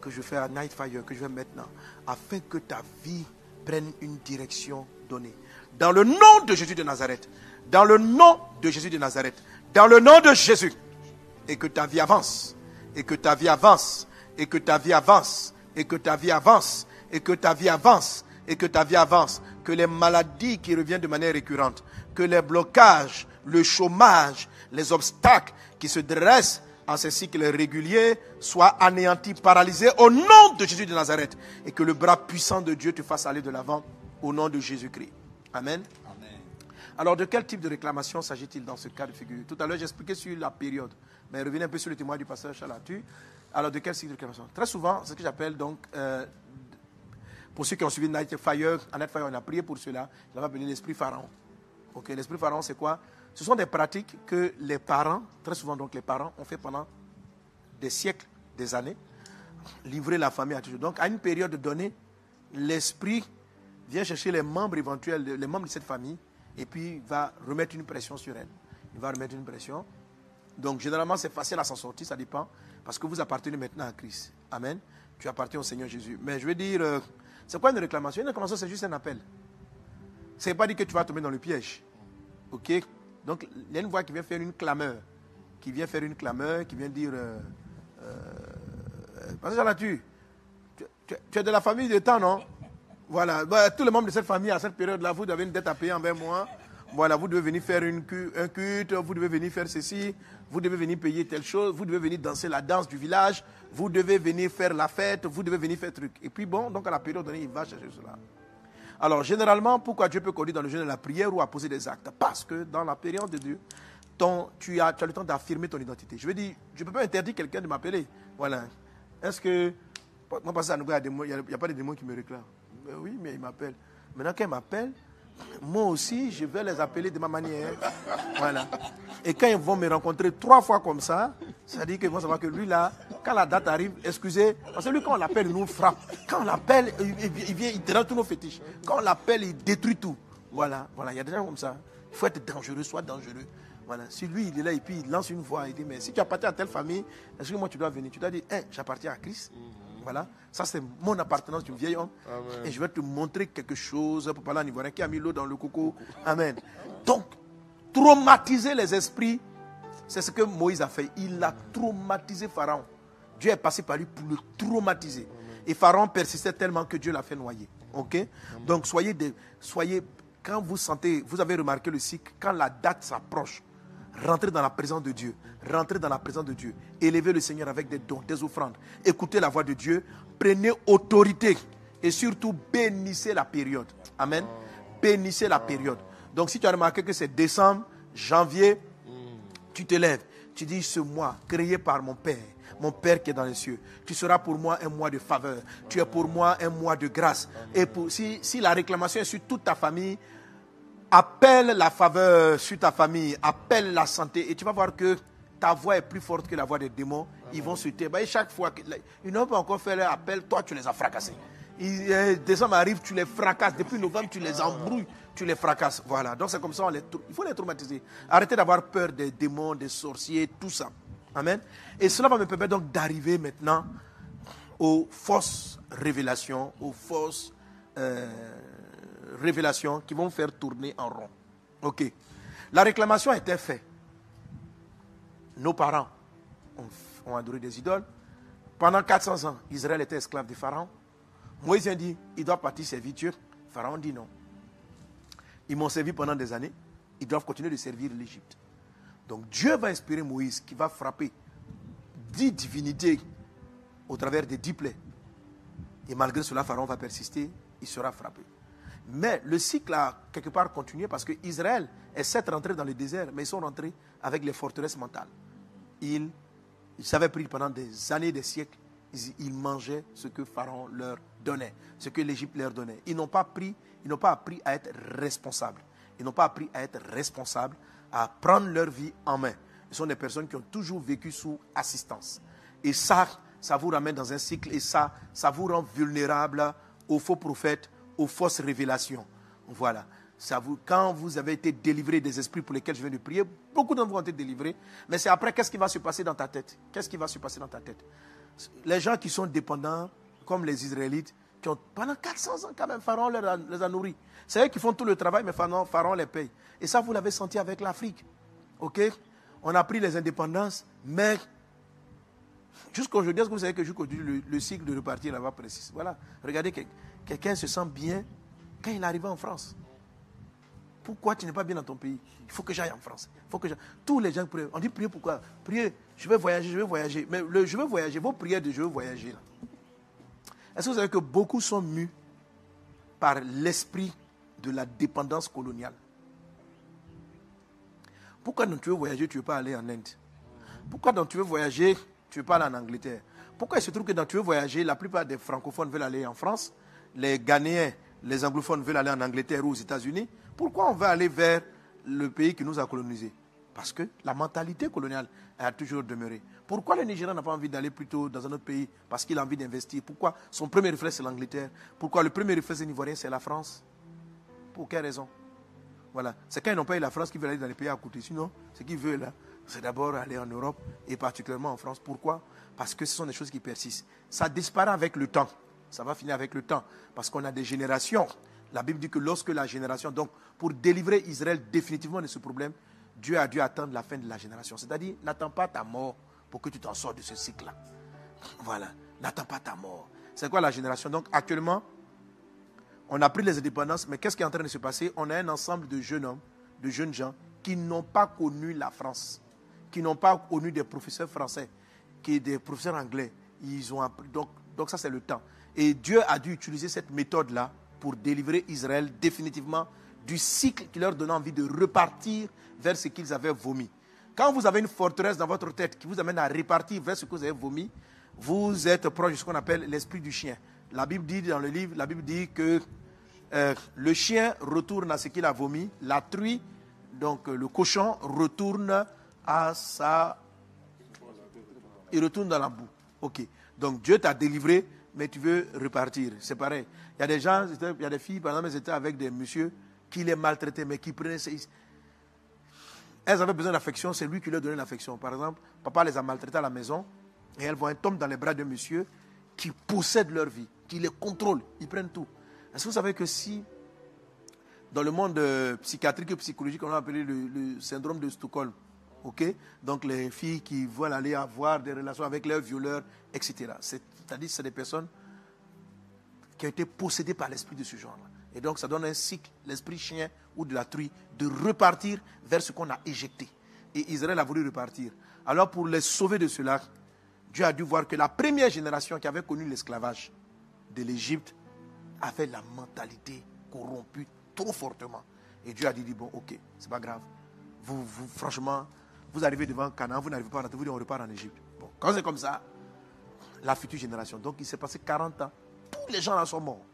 Speaker 1: que je fais à Night Fire, que je fais maintenant, afin que ta vie prenne une direction donnée. Dans le nom de Jésus de Nazareth, dans le nom de Jésus de Nazareth, dans le nom de Jésus, et que ta vie avance, et que ta vie avance, et que ta vie avance, et que ta vie avance, et que ta vie avance, et que ta vie avance, que les maladies qui reviennent de manière récurrente, que les blocages, le chômage, les obstacles qui se dressent en ces cycles réguliers soient anéantis, paralysés au nom de Jésus de Nazareth, et que le bras puissant de Dieu te fasse aller de l'avant au nom de Jésus-Christ. Amen. Alors, de quel type de réclamation s'agit-il dans ce cas de figure? Tout à l'heure, j'expliquais sur la période, mais revenez un peu sur le témoin du pasteur Chalatu. Alors, de quel type de réclamation? Très souvent, ce que j'appelle donc, euh, pour ceux qui ont suivi Night Fire, Night Fire, on a prié pour cela, on va appeler l'esprit pharaon. Ok, l'esprit pharaon, c'est quoi? Ce sont des pratiques que les parents, très souvent donc les parents, ont fait pendant des siècles, des années, livrer la famille à toujours. Donc, à une période donnée, l'esprit vient chercher les membres éventuels, les membres de cette famille, et puis va remettre une pression sur elle. Il va remettre une pression. Donc, généralement, c'est facile à s'en sortir, ça dépend, parce que vous appartenez maintenant à Christ. Amen. Tu appartiens au Seigneur Jésus. Mais je veux dire, euh, c'est quoi une réclamation? Une réclamation, c'est juste un appel. C'est pas dire que tu vas tomber dans le piège. Ok? Donc, il y a une voix qui vient faire une clameur. Qui vient faire une clameur, qui vient dire. Euh, euh, tu, tu, tu- tu es de la famille de temps, non? Voilà. Bah, tous les membres de cette famille, à cette période-là, vous avez une dette à payer envers moi. Voilà, vous devez venir faire une, un culte, vous devez venir faire ceci, vous devez venir payer telle chose, vous devez venir danser la danse du village, vous devez venir faire la fête, vous devez venir faire truc. Et puis bon, donc à la période donnée, il va chercher cela. Alors, généralement, pourquoi Dieu peut conduire dans le jeûne de la prière ou à poser des actes? Parce que dans la période de Dieu, ton- tu, as, tu as le temps d'affirmer ton identité. Je veux dire, je ne peux pas interdire quelqu'un de m'appeler. Voilà. Est-ce que. Moi, parce que il n'y a, il il pas de démons qui me réclament. Mais oui, mais ils m'appellent. Maintenant, quand ils m'appellent, moi aussi, je vais les appeler de ma manière. Voilà. Et quand ils vont me rencontrer trois fois comme ça, ça dit qu'ils vont savoir que lui, là, quand la date arrive, excusez, parce que lui, quand on l'appelle, il nous frappe. Quand on l'appelle, il, vient, il dérange tous nos fétiches. Quand on l'appelle, il détruit tout. Voilà, voilà, il y a des gens comme ça. Il faut être dangereux, sois dangereux. Voilà. Si lui, il est là et puis il lance une voix, il dit, mais si tu appartiens à telle famille, est-ce que moi tu dois venir? Tu dois dire, hein, j'appartiens à Christ. Voilà. Ça, c'est mon appartenance du vieil homme.
Speaker 4: Amen.
Speaker 1: Et je vais te montrer quelque chose pour parler en ivoirien qui a mis l'eau dans le coco. Amen. Donc, traumatiser les esprits, c'est ce que Moïse a fait. Il a traumatisé Pharaon. Dieu est passé par lui pour le traumatiser. Et Pharaon persistait tellement que Dieu l'a fait noyer. Ok? Donc, soyez, des, soyez, quand vous sentez, vous avez remarqué le cycle, quand la date s'approche, rentrez dans la présence de Dieu. Rentrez dans la présence de Dieu. Élevez le Seigneur avec des dons, des offrandes. Écoutez la voix de Dieu. Prenez autorité. Et surtout, bénissez la période. Amen. Bénissez la période. Donc, si tu as remarqué que c'est décembre, janvier, tu te lèves. Tu dis, ce mois, créé par mon Père, Mon Père qui est dans les cieux, tu seras pour moi un mois de faveur. Tu es pour moi un mois de grâce. Et pour, si, si la réclamation est sur toute ta famille, appelle la faveur sur ta famille, appelle la santé. Et tu vas voir que ta voix est plus forte que la voix des démons. Ils vont se taire. Et chaque fois, ils n'ont pas encore fait leur appel, toi tu les as fracassés. Ils, euh, décembre arrive, tu les fracasses. Depuis novembre, tu les embrouilles, tu les fracasses. Voilà. Donc c'est comme ça, il faut les traumatiser. Arrêtez d'avoir peur des démons, des sorciers, tout ça. Amen. Et cela va me permettre donc d'arriver maintenant aux fausses révélations, aux fausses euh, révélations qui vont faire tourner en rond. Ok. La réclamation était faite. Nos parents ont, adoré des idoles. Pendant 400 ans, Israël était esclave de Pharaon. Moïse a dit, il doit partir servir Dieu. Pharaon dit non. Ils m'ont servi pendant des années. Ils doivent continuer de servir l'Égypte. Donc Dieu va inspirer Moïse qui va frapper dix divinités au travers des dix plaies. Et malgré cela, Pharaon va persister, il sera frappé. Mais le cycle a quelque part continué parce que Israël est certes rentré dans le désert, mais ils sont rentrés avec les forteresses mentales. Ils, ils avaient pris pendant des années, des siècles, ils mangeaient ce que Pharaon leur donnait, ce que l'Égypte leur donnait. Ils n'ont pas pris, ils n'ont pas appris à être responsables. Ils n'ont pas appris à être responsables, à prendre leur vie en main. Ce sont des personnes qui ont toujours vécu sous assistance. Et ça, ça vous ramène dans un cycle et ça, ça vous rend vulnérable aux faux prophètes, aux fausses révélations. Voilà. Ça vous, quand vous avez été délivré des esprits pour lesquels je viens de prier, beaucoup d'entre vous ont été délivrés, mais c'est après qu'est-ce qui va se passer dans ta tête? Qu'est-ce qui va se passer dans ta tête? Les gens qui sont dépendants, comme les Israélites, qui ont, pendant 400 ans, quand même, Pharaon les a, nourris. C'est eux qui font tout le travail, mais Pharaon, Pharaon les paye. Et ça, vous l'avez senti avec l'Afrique. OK? On a pris les indépendances, mais jusqu'aujourd'hui, est-ce que vous savez que jusqu'aujourd'hui, le, le, cycle de repartir là-bas précise Voilà. Regardez, quelqu'un se sent bien quand il arrive en France. Pourquoi tu n'es pas bien dans ton pays? Il faut que j'aille en France. Il faut que Tous les gens prient. On dit prier pourquoi? Prier, je vais voyager, je vais voyager. Mais le je veux voyager, vos prières de je veux voyager. Est-ce que vous savez que beaucoup sont mus par l'esprit de la dépendance coloniale? Pourquoi tu veux voyager, tu ne veux pas aller en Inde? Pourquoi donc tu veux voyager, tu ne veux pas aller en Angleterre? Pourquoi il se trouve que dans tu veux voyager, la plupart des francophones veulent aller en France, les Ghanéens, les anglophones veulent aller en Angleterre ou aux États-Unis Pourquoi on veut aller vers le pays qui nous a colonisés? Parce que la mentalité coloniale a toujours demeuré. Pourquoi le Nigérian n'a pas envie d'aller plutôt dans un autre pays? Parce qu'il a envie d'investir. Pourquoi Son premier réflexe, c'est l'Angleterre? Pourquoi le premier réflexe des Ivoiriens, c'est la France? Pour quelle raison? Voilà. C'est quand ils n'ont pas eu la France qu'ils veulent aller dans les pays à côté. Sinon, ce qu'ils veulent, c'est d'abord aller en Europe et particulièrement en France. Pourquoi? Parce que ce sont des choses qui persistent. Ça disparaît avec le temps. Ça va finir avec le temps. Parce qu'on a des générations. La Bible dit que lorsque la génération, donc pour délivrer Israël définitivement de ce problème, Dieu a dû attendre la fin de la génération. C'est-à-dire, n'attends pas ta mort pour que tu t'en sors de ce cycle-là. Voilà. N'attends pas ta mort. C'est quoi la génération? Donc actuellement, on a pris les indépendances, mais qu'est-ce qui est en train de se passer? On a un ensemble de jeunes hommes, de jeunes gens qui n'ont pas connu la France, qui n'ont pas connu des professeurs français, qui des professeurs anglais. Ils ont appris. Donc, donc ça, c'est le temps. Et Dieu a dû utiliser cette méthode-là pour délivrer Israël définitivement du cycle qui leur donnait envie de repartir vers ce qu'ils avaient vomi. Quand vous avez une forteresse dans votre tête qui vous amène à repartir vers ce que vous avez vomi, vous êtes proche de ce qu'on appelle l'esprit du chien. La Bible dit dans le livre, la Bible dit que euh, le chien retourne à ce qu'il a vomi, la truie, donc euh, le cochon retourne à sa... Il retourne dans la boue. Ok. Donc Dieu t'a délivré, mais tu veux repartir. C'est pareil. Il y a des gens, il y a des filles, par exemple, elles étaient avec des messieurs qui les maltraitaient, mais qui prenaient... Elles avaient besoin d'affection, c'est lui qui leur donnait l'affection. Par exemple, papa les a maltraitées à la maison et elles vont un tombe dans les bras d'un monsieur qui possède leur vie, qui les contrôle, ils prennent tout. Est-ce que vous savez que si, dans le monde euh, psychiatrique et psychologique, on a appelé le, syndrome de Stockholm, ok? Donc les filles qui veulent aller avoir des relations avec leurs violeurs, etc. C'est-à-dire que c'est des personnes qui ont été possédées par l'esprit de ce genre-là. Et donc ça donne un cycle, l'esprit chien ou de la truie, de repartir vers ce qu'on a éjecté. Et Israël a voulu repartir. Alors pour les sauver de cela, Dieu a dû voir que la première génération qui avait connu l'esclavage de l'Égypte avait la mentalité corrompue trop fortement. Et Dieu a dit, bon, ok, c'est pas grave. Vous, vous, franchement, vous arrivez devant Canaan, vous n'arrivez pas à vous dites, on repart en Égypte. Bon, quand c'est comme ça, la future génération, donc il s'est passé 40 ans, tous les gens là sont morts.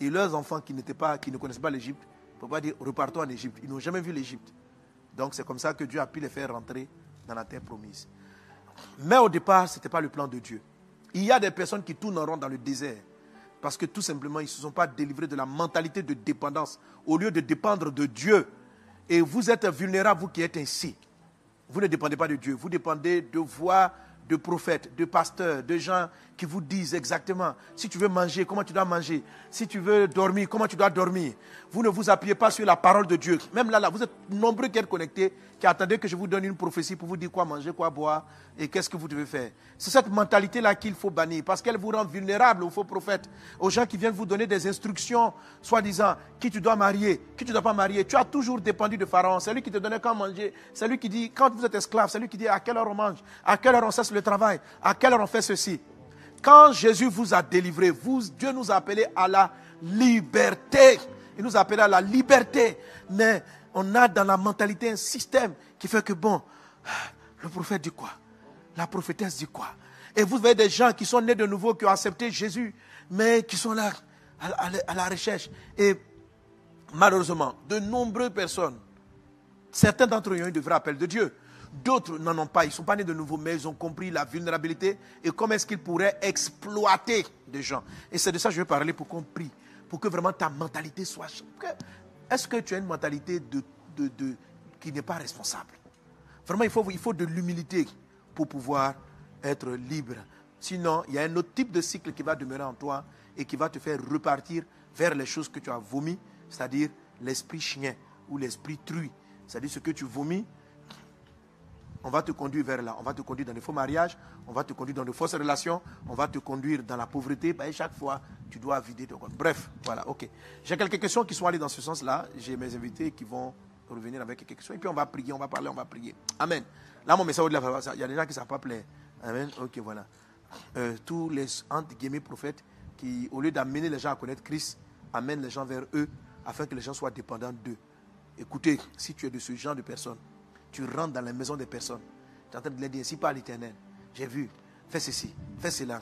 Speaker 1: Et leurs enfants qui, pas, qui ne connaissaient pas l'Égypte, ne faut pas dire repartons en Égypte. Ils n'ont jamais vu l'Égypte. Donc c'est comme ça que Dieu a pu les faire rentrer dans la terre promise. Mais au départ, ce n'était pas le plan de Dieu. Il y a des personnes qui tourneront dans le désert parce que tout simplement, ils ne se sont pas délivrés de la mentalité de dépendance au lieu de dépendre de Dieu. Et vous êtes vulnérables, vous qui êtes ainsi. Vous ne dépendez pas de Dieu, vous dépendez de voix de prophètes, de pasteurs, de gens qui vous disent exactement si tu veux manger, comment tu dois manger, si tu veux dormir, comment tu dois dormir. Vous ne vous appuyez pas sur la parole de Dieu. Même là, là, vous êtes nombreux qui êtes connectés, qui attendez que je vous donne une prophétie pour vous dire quoi manger, quoi boire et qu'est-ce que vous devez faire. C'est cette mentalité-là qu'il faut bannir parce qu'elle vous rend vulnérable aux faux prophètes, aux gens qui viennent vous donner des instructions, soi-disant qui tu dois marier, qui tu ne dois pas marier. Tu as toujours dépendu de Pharaon. C'est lui qui te donnait quand manger. C'est lui qui dit quand vous êtes esclave, c'est lui qui dit à quelle heure on mange, à quelle heure on cesse le travail, à quelle heure on fait ceci? Quand Jésus vous a délivré, vous, Dieu nous a appelés à la liberté. Il nous a appelés à la liberté. Mais on a dans la mentalité un système qui fait que, bon, le prophète dit quoi? La prophétesse dit quoi? Et vous voyez des gens qui sont nés de nouveau, qui ont accepté Jésus, mais qui sont là à, à la recherche. Et malheureusement, de nombreuses personnes, certains d'entre eux ont eu de vrais appels de Dieu. D'autres n'en ont pas, ils ne sont pas nés de nouveau, mais ils ont compris la vulnérabilité et comment est-ce qu'ils pourraient exploiter des gens. Et c'est de ça que je vais parler pour qu'on prie, pour que vraiment ta mentalité soit... Est-ce que tu as une mentalité de, de, qui n'est pas responsable? Vraiment, il faut, il faut de l'humilité pour pouvoir être libre. Sinon, il y a un autre type de cycle qui va demeurer en toi et qui va te faire repartir vers les choses que tu as vomi, c'est-à-dire l'esprit chien ou l'esprit truie. C'est-à-dire ce que tu vomis, on va te conduire vers là. On va te conduire dans des faux mariages, on va te conduire dans de fausses relations, on va te conduire dans la pauvreté. Et chaque fois, tu dois vider ton compte. Bref, voilà, ok. J'ai quelques questions qui sont allées dans ce sens-là. J'ai mes invités qui vont revenir avec quelques questions. Et puis on va prier, on va parler, on va prier. Amen. Là, mon message, il y a des gens qui ne savent pas plaire. Amen. Ok, voilà. Euh, tous les entre guillemets prophètes qui, au lieu d'amener les gens à connaître Christ, amènent les gens vers eux afin que les gens soient dépendants d'eux. Écoutez, si tu es de ce genre de personnes, tu rentres dans la maison des personnes. Tu es en train de leur dire, ainsi par l'Éternel, j'ai vu, fais ceci, fais cela.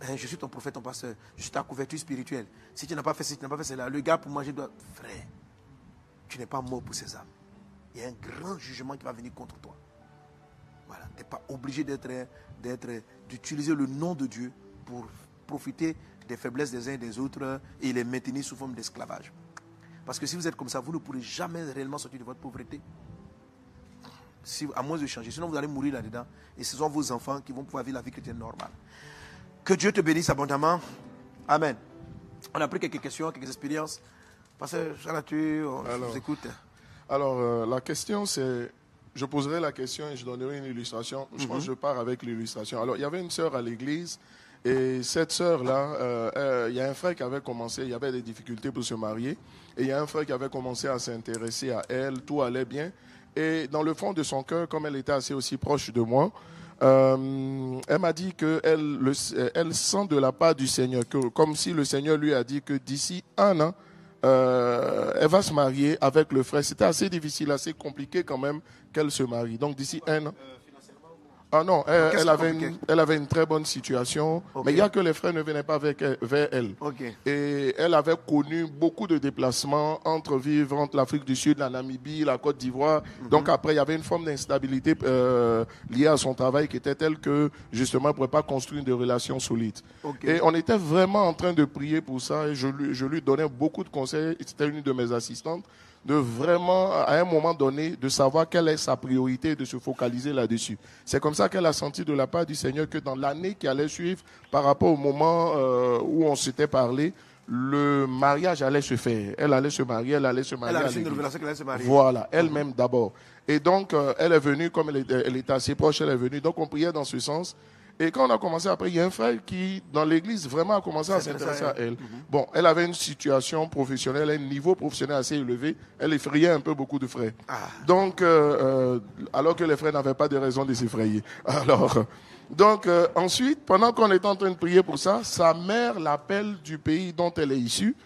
Speaker 1: Hein, je suis ton prophète, ton pasteur, je suis ta couverture spirituelle. Si tu n'as pas fait ceci, tu n'as pas fait cela, le gars pour manger doit... Frère, tu n'es pas mort pour ces âmes. Il y a un grand jugement qui va venir contre toi. Voilà, tu n'es pas obligé d'être, d'être, d'utiliser le nom de Dieu pour profiter des faiblesses des uns et des autres et les maintenir sous forme d'esclavage. Parce que si vous êtes comme ça, vous ne pourrez jamais réellement sortir de votre pauvreté à moins de changer. Sinon, vous allez mourir là-dedans. Et ce sont vos enfants qui vont pouvoir vivre la vie chrétienne normale. Que Dieu te bénisse abondamment. Amen. On a pris quelques questions, quelques expériences. Pasteur tu on vous écoute.
Speaker 4: Alors, euh, la question, c'est. Je poserai la question et je donnerai une illustration. Je pense que je pars avec l'illustration. Alors, il y avait une sœur à l'église. Et cette sœur-là, euh, euh, il y a un frère qui avait commencé, il y avait des difficultés pour se marier. Et il y a un frère qui avait commencé à s'intéresser à elle, tout allait bien. Et dans le fond de son cœur, comme elle était assez aussi proche de moi, euh, elle m'a dit qu'elle elle sent de la part du Seigneur, que, comme si le Seigneur lui a dit que d'ici un an, euh, elle va se marier avec le frère. C'était assez difficile, assez compliqué quand même qu'elle se marie. Donc d'ici un an. Ah non, elle, avait une, elle, avait une, très bonne situation, mais il y a que les frères ne venaient pas avec vers elle. Et elle avait connu beaucoup de déplacements entre vivre entre l'Afrique du Sud, la Namibie, la Côte d'Ivoire. Mhm. Donc après, il y avait une forme d'instabilité euh, liée à son travail qui était telle que justement, elle ne pouvait pas construire de relations solides. Et on était vraiment en train de prier pour ça et je lui, je lui donnais beaucoup de conseils. C'était une de mes assistantes de vraiment, à un moment donné, de savoir quelle est sa priorité et de se focaliser là-dessus. C'est comme ça qu'elle a senti de la part du Seigneur que dans l'année qui allait suivre, par rapport au moment euh, où on s'était parlé, le mariage allait se faire. Elle allait se marier, elle allait se marier.
Speaker 1: Elle une révélation qu'elle allait se marier.
Speaker 4: Voilà, elle-même d'abord. Et donc, euh, elle est venue, comme elle elle était assez proche, elle est venue. Donc, on priait dans ce sens. Et quand on a commencé après, il y a un frère qui, dans l'église, vraiment a commencé à s'intéresser à elle. Mhm. Bon, elle avait une situation professionnelle, un niveau professionnel assez élevé. Elle effrayait un peu beaucoup de frères. Ah. Donc, euh, euh, alors que les frères n'avaient pas de raison de s'effrayer. Alors, donc, euh, ensuite, pendant qu'on était en train de prier pour ça, sa mère l'appelle du pays dont elle est issue,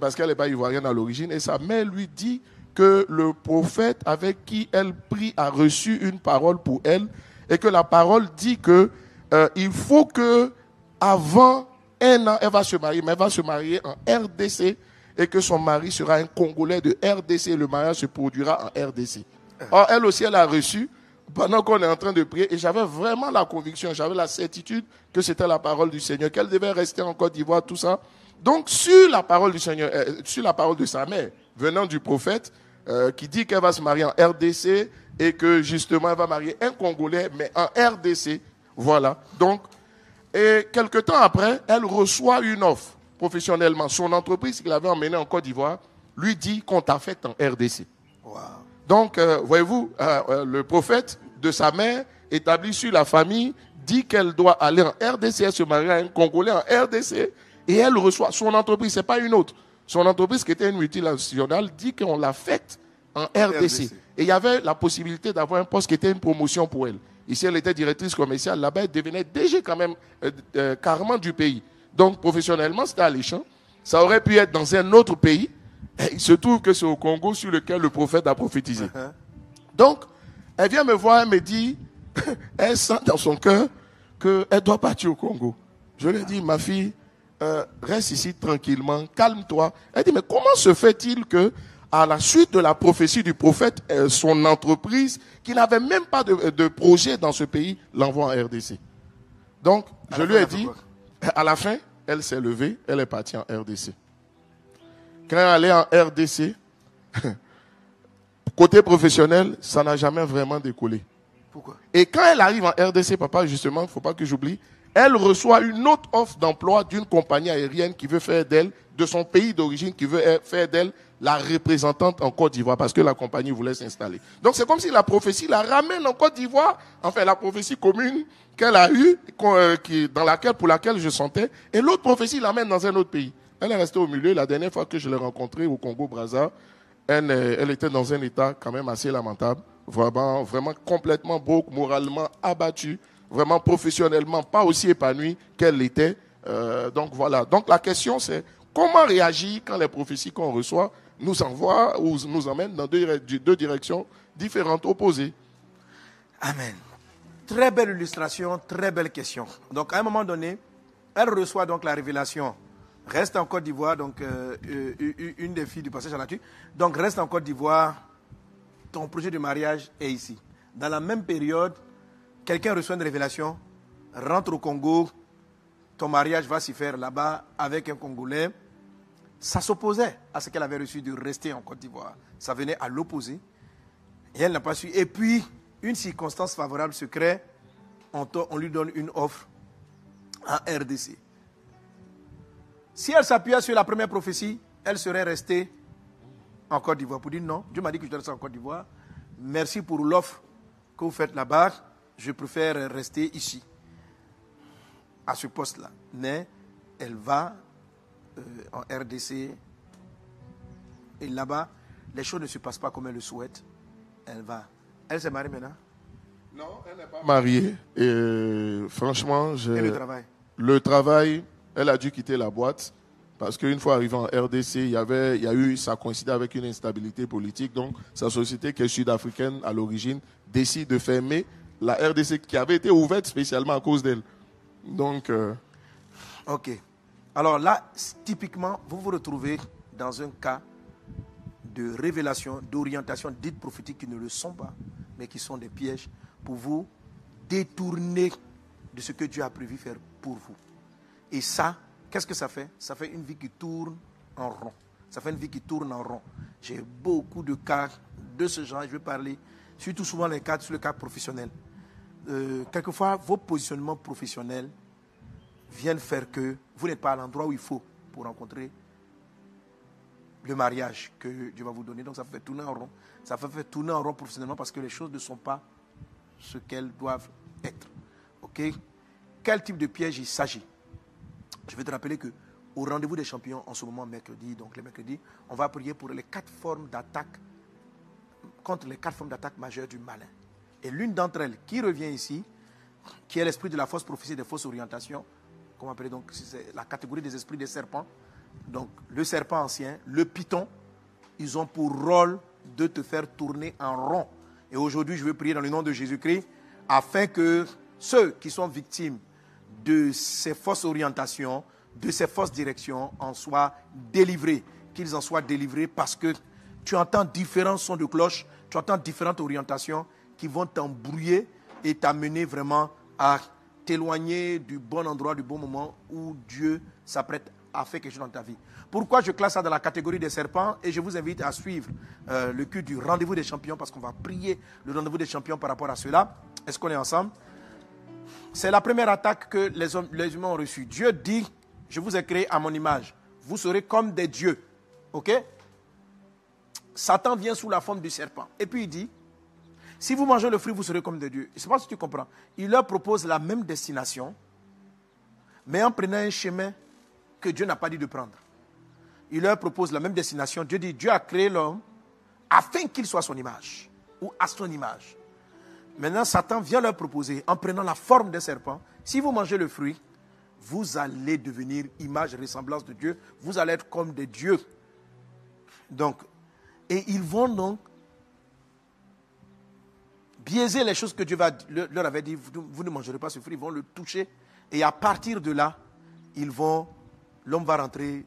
Speaker 4: parce qu'elle n'est pas ivoirienne à l'origine, et sa mère lui dit que le prophète avec qui elle prie a reçu une parole pour elle et que la parole dit que euh, il faut que avant un an, elle va se marier, mais elle va se marier en RDC et que son mari sera un Congolais de RDC et le mariage se produira en RDC. Or, elle aussi, elle a reçu pendant qu'on est en train de prier et j'avais vraiment la conviction, j'avais la certitude que c'était la parole du Seigneur, qu'elle devait rester en Côte d'Ivoire, tout ça. Donc, sur la parole du Seigneur, euh, sur la parole de sa mère, venant du prophète, euh, qui dit qu'elle va se marier en RDC et que justement elle va marier un Congolais, mais en RDC. Voilà. Donc, et quelque temps après, elle reçoit une offre professionnellement. Son entreprise qu'il avait emmenée en Côte d'Ivoire lui dit qu'on t'a fait en RDC. Donc, euh, voyez-vous, euh, le prophète de sa mère, établi sur la famille, dit qu'elle doit aller en RDC, elle se marie à un Congolais en RDC, et elle reçoit son entreprise, c'est pas une autre. Son entreprise, qui était une multinationale, dit qu'on l'a faite en RDC. Et il y avait la possibilité d'avoir un poste qui était une promotion pour elle. Ici, elle était directrice commerciale. Là-bas, elle devenait DG quand même euh, euh, carrément du pays. Donc, professionnellement, c'était alléchant. Ça aurait pu être dans un autre pays. il se trouve que c'est au Congo sur lequel le prophète a prophétisé. Uh-huh. Donc, elle vient me voir, elle me dit, elle sent dans son cœur qu'elle doit partir au Congo. Je lui ai dit, ma fille, euh, reste ici tranquillement, calme-toi. Elle dit, mais comment se fait-il que, à la suite de la prophétie du prophète, euh, son entreprise, qui n'avait même pas de, projet dans ce pays, l'envoie en RDC Donc, je lui ai dit, à la fin, elle s'est levée, elle est partie en RDC. Quand elle est en RDC, côté professionnel, ça n'a jamais vraiment décollé.
Speaker 1: Pourquoi?
Speaker 4: Et quand elle arrive en RDC, papa, justement, il ne faut pas que j'oublie, elle reçoit une autre offre d'emploi d'une compagnie aérienne qui veut faire d'elle, de son pays d'origine, qui veut faire d'elle la représentante en Côte d'Ivoire parce que la compagnie voulait s'installer. Donc c'est comme si la prophétie la ramène en Côte d'Ivoire, enfin la prophétie commune qu'elle a eue, euh, dans laquelle, pour laquelle je sentais, et l'autre prophétie l'amène dans un autre pays. Elle est restée au milieu. La dernière fois que je l'ai rencontrée au Congo-Brazza, elle, euh, elle, était dans un état quand même assez lamentable, vraiment, vraiment complètement broke, moralement abattue vraiment professionnellement pas aussi épanouie qu'elle l'était. Euh, donc voilà. Donc la question c'est comment réagir quand les prophéties qu'on reçoit nous envoient ou nous emmènent dans deux, directions différentes, opposées?
Speaker 1: Amen. Très belle illustration, très belle question. Donc à un moment donné, elle reçoit donc la révélation. Reste en Côte d'Ivoire, donc euh, euh, une des filles du passage à la tue. Donc reste en Côte d'Ivoire. Ton projet de mariage est ici. Dans la même période, quelqu'un reçoit une révélation, rentre au Congo, ton mariage va s'y faire là-bas avec un Congolais. Ça s'opposait à ce qu'elle avait reçu de rester en Côte d'Ivoire. Ça venait à l'opposé. Et elle n'a pas su. Et puis, une circonstance favorable se crée. On, lui donne une offre en RDC. Si elle s'appuyait sur la première prophétie, elle serait restée en Côte d'Ivoire. Pour dire non, Dieu m'a dit que je dois rester en Côte d'Ivoire. Merci pour l'offre que vous faites là-bas je préfère rester ici, à ce poste-là. Mais elle va en RDC et là-bas, les choses ne se passent pas comme elle le souhaite. Elle va. Elle s'est mariée maintenant?
Speaker 4: Non, elle n'est pas mariée. Et euh, franchement,
Speaker 1: Et le travail?
Speaker 4: Le travail, elle a dû quitter la boîte. Parce qu'une fois arrivée en RDC, il y, avait, il y a eu, ça coïncidait avec une instabilité politique. Donc, sa société, qui est sud-africaine à l'origine, décide de fermer la RDC qui avait été ouverte spécialement à cause d'elle. Donc. Euh,
Speaker 1: ok. Alors là, typiquement, vous vous retrouvez dans un cas de révélation, d'orientation dites prophétiques qui ne le sont pas, mais qui sont des pièges pour vous détourner de ce que Dieu a prévu faire pour vous. Et ça, qu'est-ce que ça fait? Ça fait une vie qui tourne en rond. Ça fait une vie qui tourne en rond. J'ai beaucoup de cas de ce genre. Je vais parler surtout souvent les cas sur le cas professionnel. Euh, quelquefois, vos positionnements professionnels viennent faire que vous n'êtes pas à l'endroit où il faut pour rencontrer le mariage que Dieu va vous donner. Donc ça fait tourner en rond. Ça fait tourner en rond professionnellement parce que les choses ne sont pas ce qu'elles doivent être. OK? Quel type de piège il s'agit? Je vais te rappeler que au rendez-vous des champions en ce moment mercredi, donc le mercredi, on va prier pour les quatre formes d'attaque contre les quatre formes d'attaque majeures du malin. Et l'une d'entre elles qui revient ici, qui est l'esprit de la fausse prophétie, des fausses orientations, comment appeler donc la catégorie des esprits des serpents. Donc le serpent ancien, le python, ils ont pour rôle de te faire tourner en rond. Et aujourd'hui, je veux prier dans le nom de Jésus-Christ afin que ceux qui sont victimes de ces fausses orientations, de ces fausses directions, en soient délivrés, qu'ils en soient délivrés parce que tu entends différents sons de cloche, tu entends différentes orientations qui vont t'embrouiller et t'amener vraiment à t'éloigner du bon endroit, du bon moment où Dieu s'apprête à faire quelque chose dans ta vie. Pourquoi je classe ça dans la catégorie des serpents et je vous invite à suivre euh, le culte du rendez-vous des champions parce qu'on va prier le rendez-vous des champions par rapport à cela. Est-ce qu'on est ensemble? C'est la première attaque que les, hommes, les humains ont reçue. Dieu dit, je vous ai créé à mon image. Vous serez comme des dieux. OK? Satan vient sous la forme du serpent. Et puis il dit, si vous mangez le fruit, vous serez comme des dieux. Je ne sais pas si tu comprends. Il leur propose la même destination, mais en prenant un chemin que Dieu n'a pas dit de prendre. Il leur propose la même destination. Dieu dit, Dieu a créé l'homme afin qu'il soit son image, ou à son image. Maintenant, Satan vient leur proposer, en prenant la forme d'un serpent, si vous mangez le fruit, vous allez devenir image et ressemblance de Dieu. Vous allez être comme des dieux. Donc, et ils vont donc biaiser les choses que Dieu leur avait dit, vous, ne mangerez pas ce fruit, ils vont le toucher. Et à partir de là, l'homme va rentrer,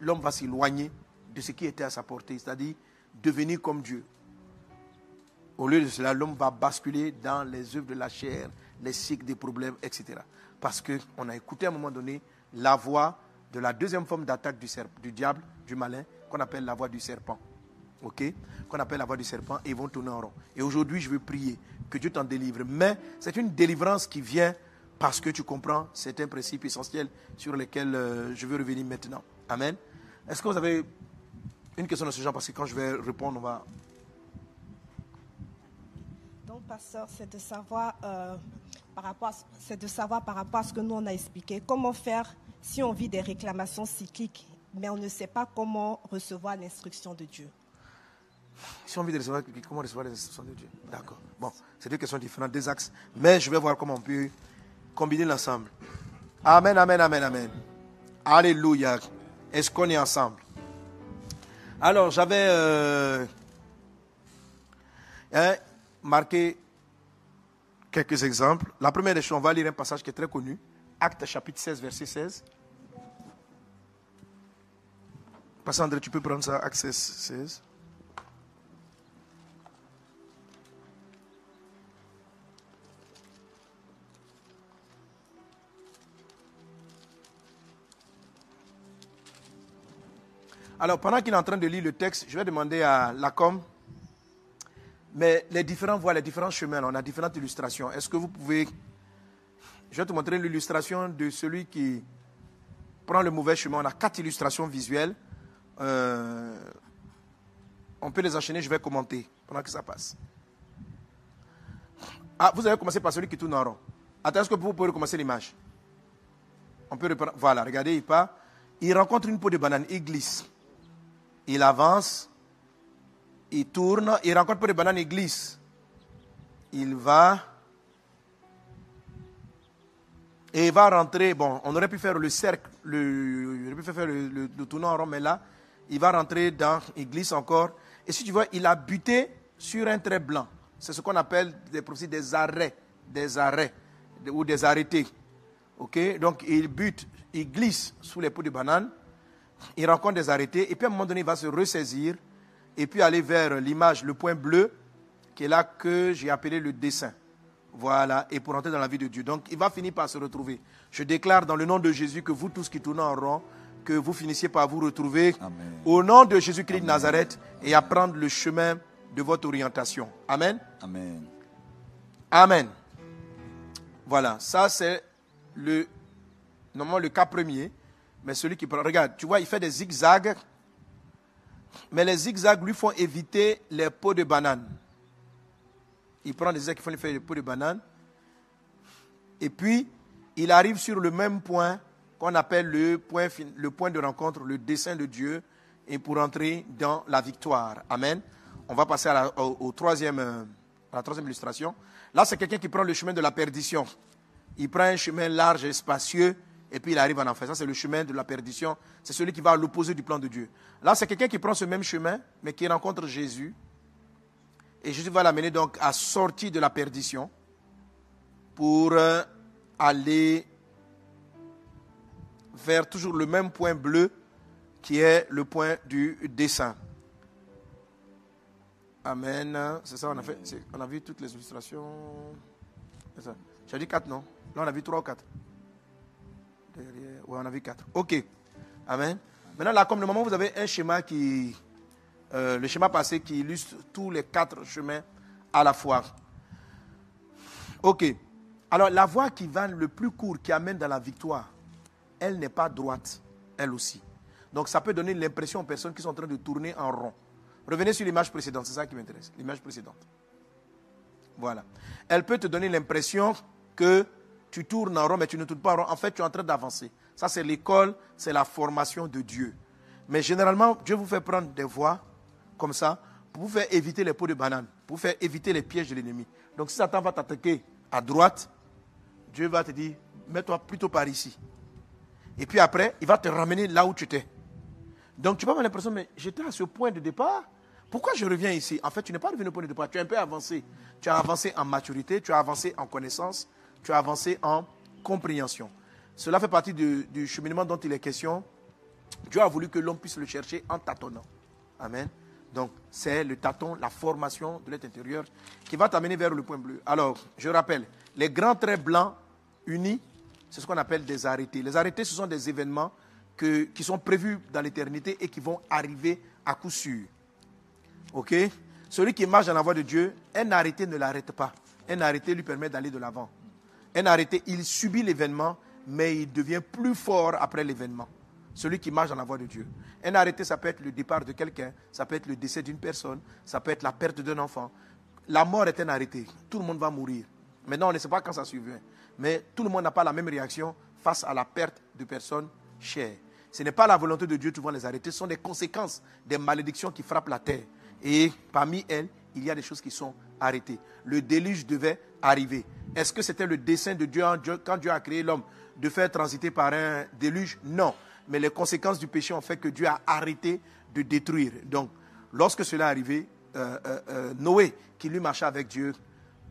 Speaker 1: l'homme va s'éloigner de ce qui était à sa portée, c'est-à-dire devenir comme Dieu. Au lieu de cela, l'homme va basculer dans les œuvres de la chair, les cycles des problèmes, etc. Parce qu'on a écouté à un moment donné la voix de la deuxième forme d'attaque du diable, du malin, qu'on appelle la voix du serpent ok, qu'on appelle la voix du serpent, et ils vont tourner en rond. Et aujourd'hui, je veux prier que Dieu t'en délivre. Mais c'est une délivrance qui vient parce que tu comprends certains principes essentiels sur lesquels euh, je veux revenir maintenant. Amen. Est-ce que vous avez une question de ce genre? Parce que quand je vais répondre, on va.
Speaker 3: Donc, pasteur, c'est de savoir, euh, par rapport, c'est de savoir par rapport à ce que nous on a expliqué, comment faire si on vit des réclamations cycliques, mais on ne sait pas comment recevoir l'instruction de Dieu?
Speaker 1: Si on veut recevoir, comment recevoir les instructions de Dieu? D'accord. Bon, c'est deux questions différentes, deux axes. Mais je vais voir comment on peut combiner l'ensemble. Amen, amen, amen, amen. Alléluia. Est-ce qu'on est ensemble? Alors, j'avais euh, hein, marqué quelques exemples. La première des choses, on va lire un passage qui est très connu. Acte chapitre 16, verset 16. Pasteur André, tu peux prendre ça, Acte 16, Alors, pendant qu'il est en train de lire le texte, je vais demander à la com, mais les différents voies, les différents chemins, on a différentes illustrations. Est-ce que vous pouvez. Je vais te montrer l'illustration de celui qui prend le mauvais chemin. On a quatre illustrations visuelles. Euh, on peut les enchaîner, je vais commenter pendant que ça passe. Ah, vous avez commencé par celui qui tourne en rond. Attends, est-ce que vous pouvez recommencer l'image? On peut reprendre. Voilà, regardez, il part. Il rencontre une peau de banane, il glisse il avance, il tourne, il rencontre pour les bananes, il glisse. Il va. Et il va rentrer. Bon, on aurait pu faire le cercle, le, on aurait pu faire le, le, tournant en rond, mais là, il va rentrer dans. Il glisse encore. Et si tu vois, il a buté sur un trait blanc. C'est ce qu'on appelle des, des arrêts. Des arrêts. Ou des arrêtés. OK? Donc, il bute, il glisse sous les pots de banane il rencontre des arrêtés, et puis à un moment donné, il va se ressaisir, et puis aller vers l'image, le point bleu, qui est là que j'ai appelé le dessin. Voilà, et pour entrer dans la vie de Dieu. Donc, il va finir par se retrouver. Je déclare dans le nom de Jésus que vous tous qui tournez en rond, que vous finissiez par vous retrouver au nom de Jésus-Christ de Nazareth et à prendre le chemin de votre orientation. Amen.
Speaker 2: Amen.
Speaker 1: Amen. Voilà, ça c'est le, normalement le cas premier. Mais celui qui prend, regarde, tu vois, il fait des zigzags. Mais les zigzags lui font éviter les pots de banane. Il prend des zigzags qui font faire les pots de banane. Et puis, il arrive sur le même point qu'on appelle le point, le point de rencontre, le dessein de Dieu, et pour entrer dans la victoire. Amen. On va passer la, au, troisième, euh, à la troisième illustration. Là, c'est quelqu'un qui prend le chemin de la perdition. Il prend un chemin large et spacieux et puis il arrive en enfer. Ça, c'est le chemin de la perdition. C'est celui qui va à l'opposé du plan de Dieu. Là, c'est quelqu'un qui prend ce même chemin, mais qui rencontre Jésus. Et Jésus va l'amener donc à sortir de la perdition. pour euh, aller vers toujours le même point bleu qui est le point du dessin. Amen. C'est ça, on a fait. On a vu toutes les illustrations. J'ai dit quatre, non? Là, on a vu trois ou quatre. Oui, on a vu quatre. Ok. Amen. Maintenant, là, comme le moment, vous avez un schéma qui. Euh, le schéma passé qui illustre tous les quatre chemins à la fois. Ok. Alors, la voie qui va le plus court, qui amène dans la victoire, elle n'est pas droite, elle aussi. Donc, ça peut donner l'impression aux personnes qui sont en train de tourner en rond. Revenez sur l'image précédente, c'est ça qui m'intéresse. L'image précédente. Voilà. Elle peut te donner l'impression que tu tournes en rond, mais tu ne tournes pas en rond. En fait, tu es en train d'avancer. Ça, c'est l'école, c'est la formation de Dieu. Mais généralement, Dieu vous fait prendre des voies comme ça pour vous faire éviter les pots de banane, pour vous faire éviter les pièges de l'ennemi. Donc, si Satan va t'attaquer à droite, Dieu va te dire, mets-toi plutôt par ici. Et puis après, il va te ramener là où tu étais. Donc tu vas avoir l'impression, mais j'étais à ce point de départ. Pourquoi je reviens ici? En fait, tu n'es pas revenu au point de départ. Tu as un peu avancé. Tu as avancé en maturité, tu as avancé en connaissance, tu as avancé en compréhension. Cela fait partie du, cheminement dont il est question. Dieu a voulu que l'homme puisse le chercher en tâtonnant. Amen. Donc, c'est le tâton, la formation de l'être intérieur qui va t'amener vers le point bleu. Alors, je rappelle, les grands traits blancs unis, c'est ce qu'on appelle des arrêtés. Les arrêtés, ce sont des événements qui sont prévus dans l'éternité et qui vont arriver à coup sûr. Ok? Celui qui marche dans la voie de Dieu, un arrêté ne l'arrête pas. Un arrêté lui permet d'aller de l'avant. Un arrêté, il subit l'événement, mais il devient plus fort après l'événement. Celui qui marche dans la voie de Dieu. Un arrêté, ça peut être le départ de quelqu'un, ça peut être le décès d'une personne, ça peut être la perte d'un enfant. La mort est un arrêté. Tout le monde va mourir. Maintenant, on ne sait pas quand ça survient. Mais tout le monde n'a pas la même réaction face à la perte de personnes chères. Ce n'est pas la volonté de Dieu de les arrêter, ce sont des conséquences des malédictions qui frappent la terre. Et parmi elles, il y a des choses qui sont arrêtées. Le déluge devait arriver. Est-ce que c'était le dessein de Dieu quand Dieu a créé l'homme de faire transiter par un déluge? Non. Mais les conséquences du péché ont fait que Dieu a arrêté de détruire. Donc, lorsque cela est arrivé, euh, euh, euh, Noé, qui lui marchait avec Dieu,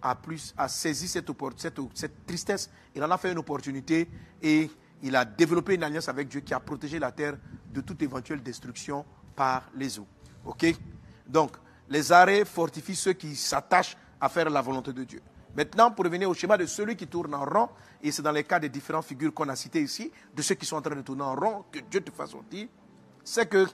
Speaker 1: a, plus, a saisi cette, cette, cette, tristesse, il en a fait une opportunité et il a développé une alliance avec Dieu qui a protégé la terre de toute éventuelle destruction par les eaux. OK? Donc, les arrêts fortifient ceux qui s'attachent à faire la volonté de Dieu. Maintenant, pour revenir au schéma de celui qui tourne en rond, et c'est dans les cas des différentes figures qu'on a citées ici, de ceux qui sont en train de tourner en rond, que Dieu te fasse sortir, c'est que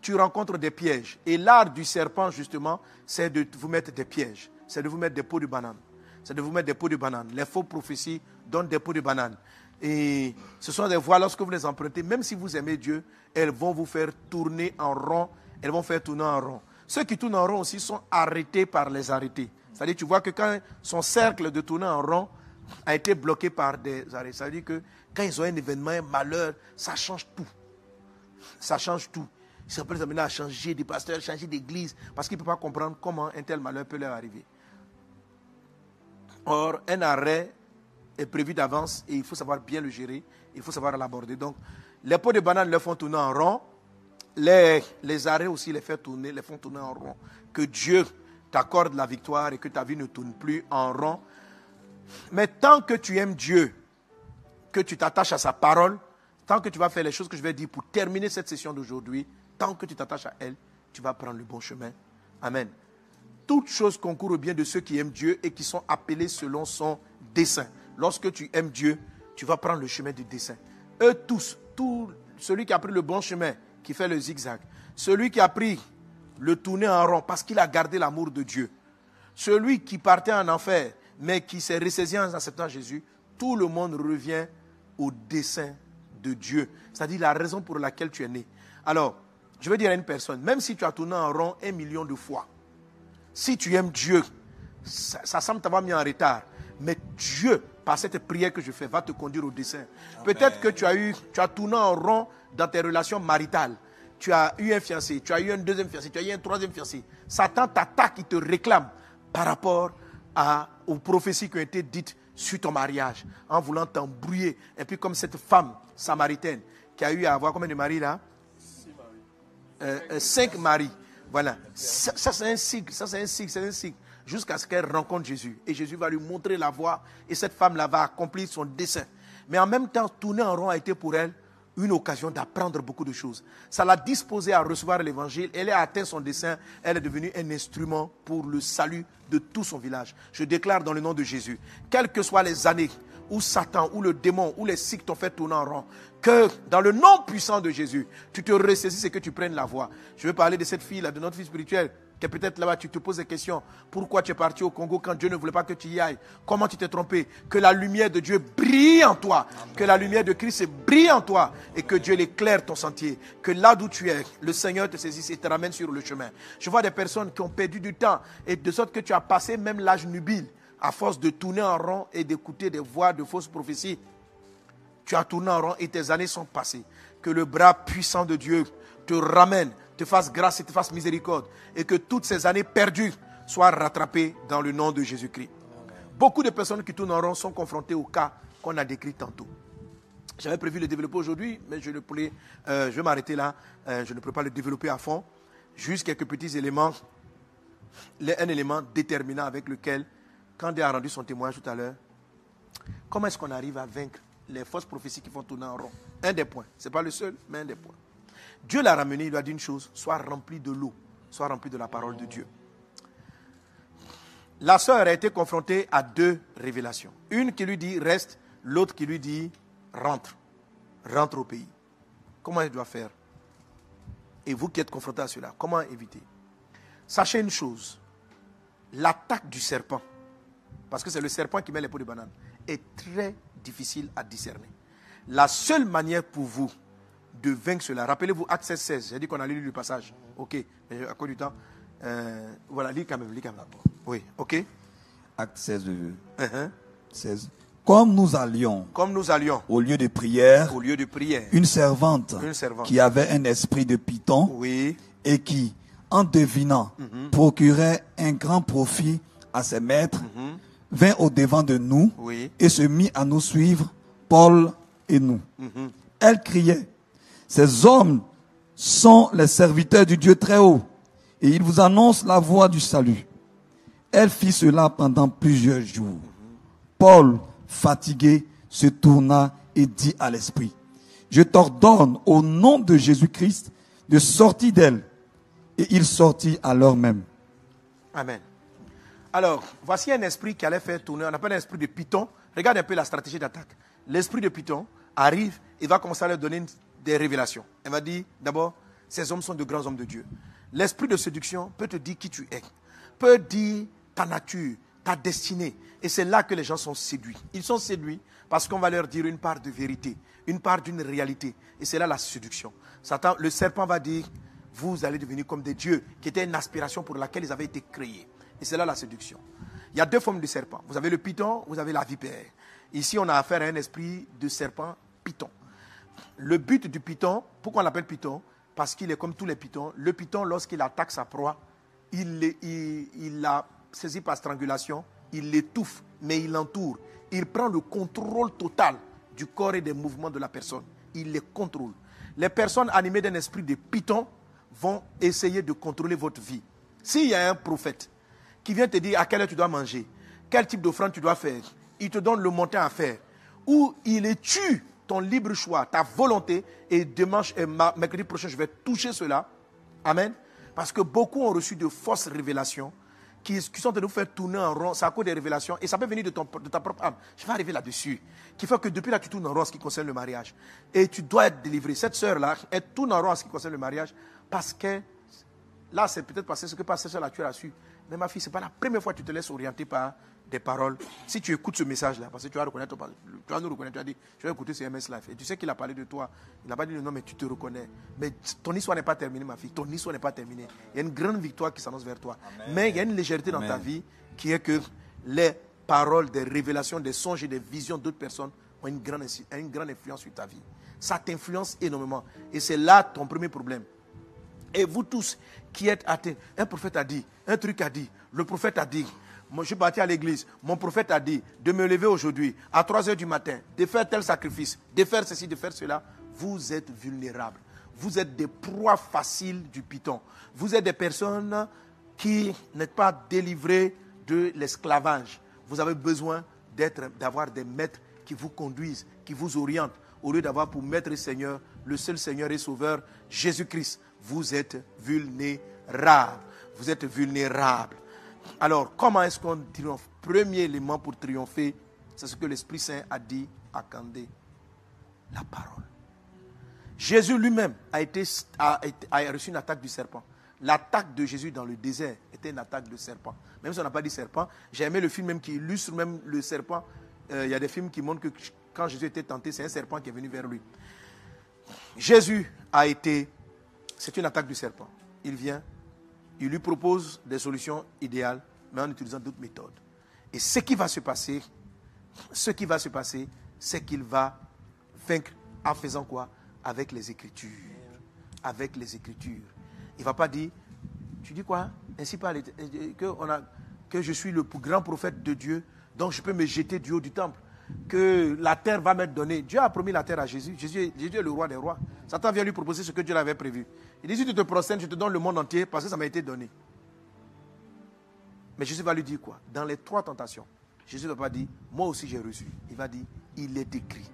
Speaker 1: tu rencontres des pièges. Et l'art du serpent, justement, c'est de vous mettre des pièges c'est de vous mettre des pots de banane. C'est de vous mettre des pots de banane. Les faux prophéties donnent des pots de banane. Et ce sont des voies, lorsque vous les empruntez, même si vous aimez Dieu, elles vont vous faire tourner en rond. Elles vont faire tourner en rond. Ceux qui tournent en rond aussi sont arrêtés par les arrêtés. C'est-à-dire, tu vois que quand son cercle de tourner en rond a été bloqué par des arrêts, ça veut dire que quand ils ont un événement, un malheur, ça change tout. Ça change tout. Peut les amener à changer de pasteur, changer d'église, parce qu'ils ne peuvent pas comprendre comment un tel malheur peut leur arriver. Or, un arrêt est prévu d'avance et il faut savoir bien le gérer, il faut savoir l'aborder. Donc, les pots de banane les font tourner en rond, les, arrêts aussi les, font tourner, les font tourner en rond. Que Dieu t'accorde la victoire et que ta vie ne tourne plus en rond. Mais tant que tu aimes Dieu, que tu t'attaches à sa parole, tant que tu vas faire les choses que je vais dire pour terminer cette session d'aujourd'hui, tant que tu t'attaches à elle, tu vas prendre le bon chemin. Amen toute chose concourt au bien de ceux qui aiment Dieu et qui sont appelés selon son dessein. Lorsque tu aimes Dieu, tu vas prendre le chemin du dessein. Eux tous, tout, celui qui a pris le bon chemin, qui fait le zigzag, celui qui a pris le tourner en rond parce qu'il a gardé l'amour de Dieu, celui qui partait en enfer, mais qui s'est ressaisi en acceptant Jésus, tout le monde revient au dessein de Dieu, c'est-à-dire la raison pour laquelle tu es né. Alors, je veux dire à une personne, même si tu as tourné en rond un million de fois, si tu aimes Dieu, ça, semble t'avoir mis en retard. Mais Dieu, par cette prière que je fais, va te conduire au dessein. Peut-être que tu as eu, tu as tourné en rond dans tes relations maritales. Tu as eu un fiancé, tu as eu un deuxième fiancé, tu as eu un troisième fiancé. Satan t'attaque, il te réclame par rapport aux prophéties qui ont été dites sur ton mariage, en voulant t'embrouiller. Et puis comme cette femme samaritaine qui a eu à avoir combien de maris là? Euh, Cinq maris. Voilà. Ça, c'est un signe. Ça, c'est un signe. C'est un signe. jusqu'à ce qu'elle rencontre Jésus. Et Jésus va lui montrer la voie et cette femme-là va accomplir son dessein. Mais en même temps, tourner en rond a été pour elle une occasion d'apprendre beaucoup de choses. Ça l'a disposée à recevoir l'évangile. Elle a atteint son dessein. Elle est devenue un instrument pour le salut de tout son village. Je déclare dans le nom de Jésus, quelles que soient les années où Satan, ou le démon, ou les cycles t'ont fait tourner en rond, que dans le nom puissant de Jésus, tu te ressaisisses et que tu prennes la voie. Je veux parler de cette fille-là, de notre fille spirituelle, qui est peut-être là-bas, tu te poses des questions. Pourquoi tu es parti au Congo quand Dieu ne voulait pas que tu y ailles? Comment tu t'es trompé? Que la lumière de Dieu brille en toi. Que la lumière de Christ brille en toi. Et que Dieu l'éclaire ton sentier. Que là d'où tu es, le Seigneur te saisisse et te ramène sur le chemin. Je vois des personnes qui ont perdu du temps. Et de sorte que tu as passé même l'âge nubile à force de tourner en rond et d'écouter des voix de fausses prophéties, tu as tourné en rond et tes années sont passées. Que le bras puissant de Dieu te ramène, te fasse grâce et te fasse miséricorde. Et que toutes ces années perdues soient rattrapées dans le nom de Jésus-Christ. Beaucoup de personnes qui tournent en rond sont confrontées au cas qu'on a décrit tantôt. J'avais prévu de le développer aujourd'hui, mais je, le euh, je vais m'arrêter là. Euh, je ne peux pas le développer à fond. Juste quelques petits éléments. Un élément déterminant avec lequel quand Dieu a rendu son témoignage tout à l'heure, comment est-ce qu'on arrive à vaincre les fausses prophéties qui font tourner en rond? Un des points. Ce n'est pas le seul, mais un des points. Dieu l'a ramené, il lui a dit une chose sois rempli de l'eau, sois rempli de la parole de Dieu. La sœur a été confrontée à deux révélations. Une qui lui dit reste, l'autre qui lui dit rentre, rentre au pays. Comment elle doit faire? Et vous qui êtes confronté à cela, comment éviter? Sachez une chose l'attaque du serpent parce que c'est le serpent qui met les pots de banane, est très difficile à discerner. La seule manière pour vous de vaincre cela, rappelez-vous Acte 16, 16, j'ai dit qu'on a lu le passage. Ok, à cause du temps. Euh, voilà, lis quand même, lis quand même. Oui, ok.
Speaker 2: Acte 16, 16. Uh-huh. Comme nous allions,
Speaker 1: comme nous allions
Speaker 2: au lieu de prière,
Speaker 1: au lieu de prière,
Speaker 2: une servante, qui avait un esprit de python,
Speaker 1: oui.
Speaker 2: et qui, en devinant, mm-hmm. procurait un grand profit à ses maîtres, mm-hmm vint au devant de nous et se mit à nous suivre, Paul et nous. Mhm. Elle criait, ces hommes sont les serviteurs du Dieu très haut et ils vous annoncent la voie du salut. Elle fit cela pendant plusieurs jours. Paul, fatigué, se tourna et dit à l'esprit, je t'ordonne au nom de Jésus-Christ de sortir d'elle. Et il sortit à l'heure même.
Speaker 1: Amen. Alors, voici un esprit qui allait faire tourner, on appelle un esprit de python. Regarde un peu la stratégie d'attaque. L'esprit de python arrive et va commencer à leur donner des révélations. Elle va dire, d'abord, ces hommes sont de grands hommes de Dieu. L'esprit de séduction peut te dire qui tu es, peut dire ta nature, ta destinée. Et c'est là que les gens sont séduits. Ils sont séduits parce qu'on va leur dire une part de vérité, une part d'une réalité. Et c'est là la séduction. Satan, le serpent va dire, vous allez devenir comme des dieux, qui était une aspiration pour laquelle ils avaient été créés. Et c'est là la séduction. Il y a deux formes de serpent. Vous avez le python, vous avez la vipère. Ici, on a affaire à un esprit de serpent python. Le but du python, pourquoi on l'appelle python? Parce qu'il est comme tous les pythons. Le python, lorsqu'il attaque sa proie, il, la saisit par strangulation, il l'étouffe, mais il l'entoure. Il prend le contrôle total du corps et des mouvements de la personne. Il les contrôle. Les personnes animées d'un esprit de python vont essayer de contrôler votre vie. S'il y a un prophète qui vient te dire à quelle heure tu dois manger, quel type d'offrande tu dois faire. Il te donne le montant à faire. Ou il tue ton libre choix, ta volonté, et dimanche et mercredi prochain, je vais toucher cela. Amen. Parce que beaucoup ont reçu de fausses révélations qui, sont de nous faire tourner en rond. C'est à cause des révélations. Et ça peut venir de, ton, de ta propre âme. Je vais arriver là-dessus. Qui fait que depuis là, tu tournes en rond en ce qui concerne le mariage. Et tu dois être délivré. Cette sœur-là, elle tourne en rond en ce qui concerne le mariage. Parce que là, c'est peut-être passé ce que cette sœur-là, tu as su. Mais ma fille, ce n'est pas la première fois que tu te laisses orienter par des paroles. Si tu écoutes ce message-là, parce que tu vas reconnaître, tu vas nous reconnaître, tu vas dire, je vais écouter ce MS Life. Et tu sais qu'il a parlé de toi. Il n'a pas dit nom, mais tu te reconnais. Mais ton histoire n'est pas terminée, ma fille. Ton histoire n'est pas terminée. Il y a une grande victoire qui s'annonce vers toi. Mais il y a une légèreté dans ta vie qui est que les paroles, des révélations, des songes et des visions d'autres personnes ont une grande, une grande influence sur ta vie. Ça t'influence énormément. Et c'est là ton premier problème. Et vous tous qui êtes athées, un prophète a dit, un truc a dit, le prophète a dit, je suis parti à l'église, mon prophète a dit de me lever aujourd'hui à 3 heures du matin, de faire tel sacrifice, de faire ceci, de faire cela. Vous êtes vulnérables. Vous êtes des proies faciles du python. Vous êtes des personnes qui n'êtes pas délivrées de l'esclavage. Vous avez besoin d'être, d'avoir des maîtres qui vous conduisent, qui vous orientent, au lieu d'avoir pour maître et Seigneur le seul Seigneur et Sauveur, Jésus-Christ. Vous êtes vulnérable. Vous êtes vulnérable. Alors, comment est-ce qu'on triomphe? Premier élément pour triompher, c'est ce que l'Esprit Saint a dit à Candé. La parole. Jésus lui-même a, reçu une attaque du serpent. L'attaque de Jésus dans le désert était une attaque de serpent. Même si on n'a pas dit serpent, j'ai aimé le film même qui illustre même le serpent. Euh, il y a des films qui montrent que quand Jésus était tenté, c'est un serpent qui est venu vers lui. Jésus a été, c'est une attaque du serpent. Il vient, il lui propose des solutions idéales, mais en utilisant d'autres méthodes. Et ce qui va se passer, ce qui va se passer, c'est qu'il va vaincre en faisant quoi? Avec les Écritures. Avec les Écritures. Il ne va pas dire, tu dis quoi? Ainsi pas que, on a, que je suis le plus grand prophète de Dieu, donc je peux me jeter du haut du temple que la terre va m'être donnée. Dieu a promis la terre à Jésus. Jésus, Jésus est le roi des rois. Satan vient lui proposer ce que Dieu l'avait prévu. Il dit, si tu te prosternes, je te donne le monde entier parce que ça m'a été donné. Mais Jésus va lui dire quoi? Dans les trois tentations, Jésus ne va pas dire, moi aussi j'ai reçu. Il va dire, il est écrit.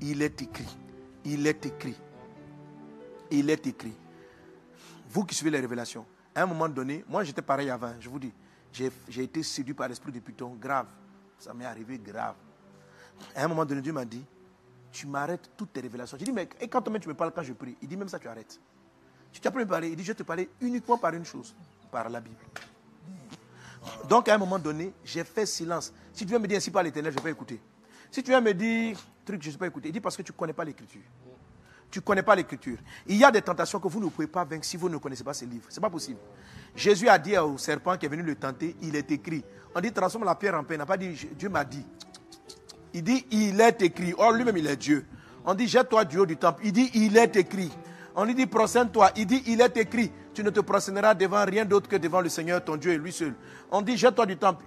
Speaker 1: Il est écrit. Il est écrit. Il est écrit. Vous qui suivez les révélations, à un moment donné, moi j'étais pareil avant, je vous dis, j'ai été séduit par l'esprit de Python, grave. Ça m'est arrivé grave. À un moment donné, Dieu m'a dit, tu m'arrêtes toutes tes révélations. J'ai dit, mais et quand tu me parles quand je prie? Il dit, même ça, tu arrêtes. Tu t'as me parler. Il dit, je te parler uniquement par une chose, par la Bible. Donc, à un moment donné, j'ai fait silence. Si tu viens me dire ainsi par l'éternel, je ne vais pas écouter. Si tu viens me dire, truc, je ne vais pas écouter. Il dit, parce que tu ne connais pas l'écriture. Tu ne connais pas l'écriture. Il y a des tentations que vous ne pouvez pas vaincre si vous ne connaissez pas ces livres. Ce n'est pas possible. Jésus a dit au serpent qui est venu le tenter, il est écrit. On dit, transforme la pierre en pain. Il n'a pas dit, Dieu m'a dit. Il dit, il est écrit. Or, lui-même, il est Dieu. On dit, jette-toi du haut du temple. Il dit, il est écrit. On lui dit, prosterne-toi. Il dit, il est écrit. Tu ne te prosterneras devant rien d'autre que devant le Seigneur, ton Dieu et lui seul. On dit, jette-toi du temple.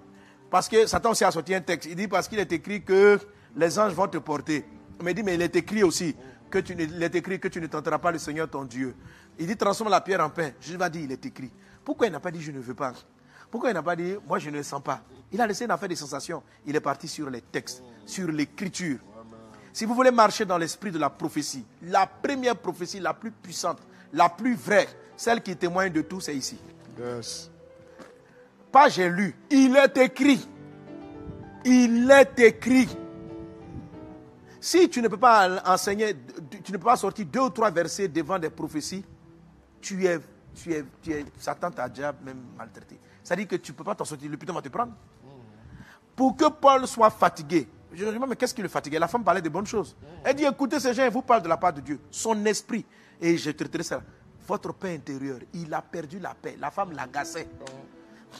Speaker 1: Parce que Satan aussi a sorti un texte. Il dit, parce qu'il est écrit que les anges vont te porter. Mais il dit, mais il est écrit aussi que tu, il est écrit que tu ne tenteras pas le Seigneur, ton Dieu. Il dit, transforme la pierre en pain. Jésus va dire, il est écrit. Pourquoi il n'a pas dit, je ne veux pas? Pourquoi il n'a pas dit, moi je ne le sens pas? Il a laissé une affaire des sensations. Il est parti sur les textes sur l'écriture. Si vous voulez marcher dans l'esprit de la prophétie, la première prophétie la plus puissante, la plus vraie, celle qui témoigne de tout, c'est ici. Pas j'ai lu, il est écrit. Il est écrit. Si tu ne peux pas enseigner, tu ne peux pas sortir deux ou trois versets devant des prophéties, tu es, tu es, tu es Satan t'a déjà même maltraité. C'est-à-dire que tu ne peux pas t'en sortir, le putain va te prendre. Pour que Paul soit fatigué, je me demande, mais qu'est-ce qui le fatiguait? La femme parlait de bonnes choses. Elle dit, écoutez ces gens, ils vous parlent de la part de Dieu. Son esprit. Et je traiterai ça. Votre paix intérieure, il a perdu la paix. La femme l'agaçait.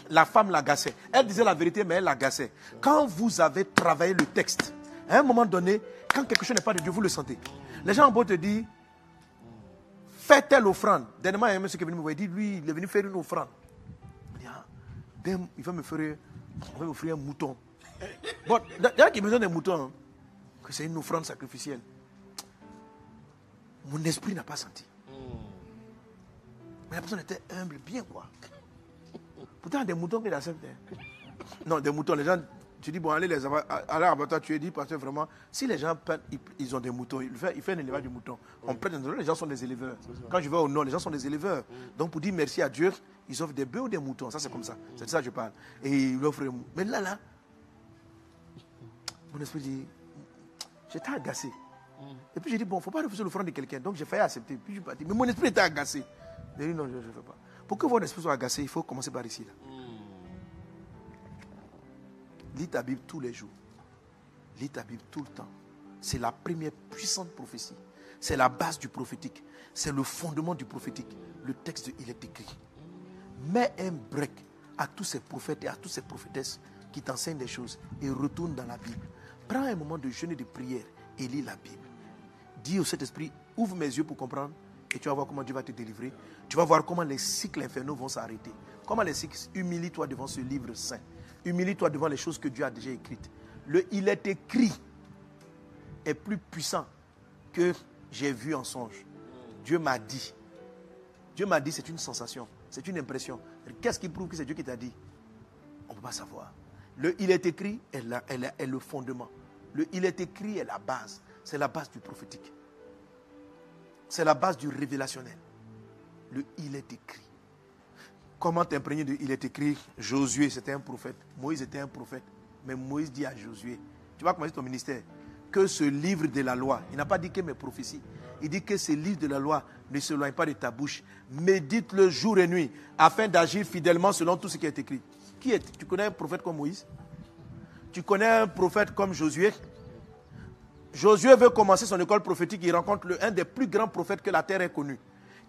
Speaker 1: La femme l'agaçait. Elle disait la vérité, mais elle l'agaçait. Quand vous avez travaillé le texte, à un moment donné, quand quelque chose n'est pas de Dieu, vous le sentez. Les gens vont te dire, fais telle offrande. Dernièrement, il y a un monsieur qui est venu me voir, il dit, lui, il est venu faire une offrande. Il ah, ben, va me faire, on un mouton. Bon, il y a qui besoin des moutons, hein. que c'est une offrande sacrificielle. Mon esprit n'a pas senti. Mais la personne était humble, bien quoi. Pourtant, des moutons qu'il accepte. Hein. Non, des moutons, les gens, tu dis, bon, allez les avoir, allez abattoir, tu es dit, parce que vraiment, si les gens ils, ont des moutons, ils font, il un élevage de moutons. On prête, les gens sont des éleveurs. Quand je vais au nord, les gens sont des éleveurs. Donc, pour dire merci à Dieu, ils offrent des bœufs ou des moutons. Ça, c'est comme ça. C'est de ça que je parle. Et ils offrent. Mais là, là, mon esprit dit, j'étais agacé. Et puis j'ai dit, bon, il ne faut pas refuser l'offrande de quelqu'un. Donc j'ai failli accepter. Puis je suis Mais mon esprit était agacé. J'ai dit, non, je ne fais pas. Pour que votre esprit soit agacé, il faut commencer par ici. Là. Lis ta Bible tous les jours. Lis ta Bible tout le temps. C'est la première puissante prophétie. C'est la base du prophétique. C'est le fondement du prophétique. Le texte, il est écrit. Mets un break à tous ces prophètes et à toutes ces prophétesses qui t'enseignent des choses et retourne dans la Bible. Prends un moment de jeûne et de prière et lis la Bible. Dis au Saint-Esprit, ouvre mes yeux pour comprendre et tu vas voir comment Dieu va te délivrer. Tu vas voir comment les cycles infernaux vont s'arrêter. Comment les cycles, humilie-toi devant ce livre saint. Humilie-toi devant les choses que Dieu a déjà écrites. Le il est écrit est plus puissant que j'ai vu en songe. Dieu m'a dit. Dieu m'a dit, c'est une sensation, c'est une impression. Qu'est-ce qui prouve que c'est Dieu qui t'a dit? On ne peut pas savoir. Le il est écrit est, la- le fondement. Le il est écrit est la base. C'est la base du prophétique. C'est la base du révélationnel. Le il est écrit. Comment t'imprégner de il est écrit? Josué, c'était un prophète. Moïse était un prophète. Mais Moïse dit à Josué, tu vas commencer ton ministère, que ce livre de la loi, il n'a pas dit que mes prophéties, il dit que ce livre de la loi ne s'éloigne pas de ta bouche. Médite-le jour et nuit, afin d'agir fidèlement selon tout ce qui est écrit. Qui est Tu connais un prophète comme Moïse? Tu connais un prophète comme Josué? Josué veut commencer son école prophétique, il rencontre le- un des plus grands prophètes que la terre ait connu.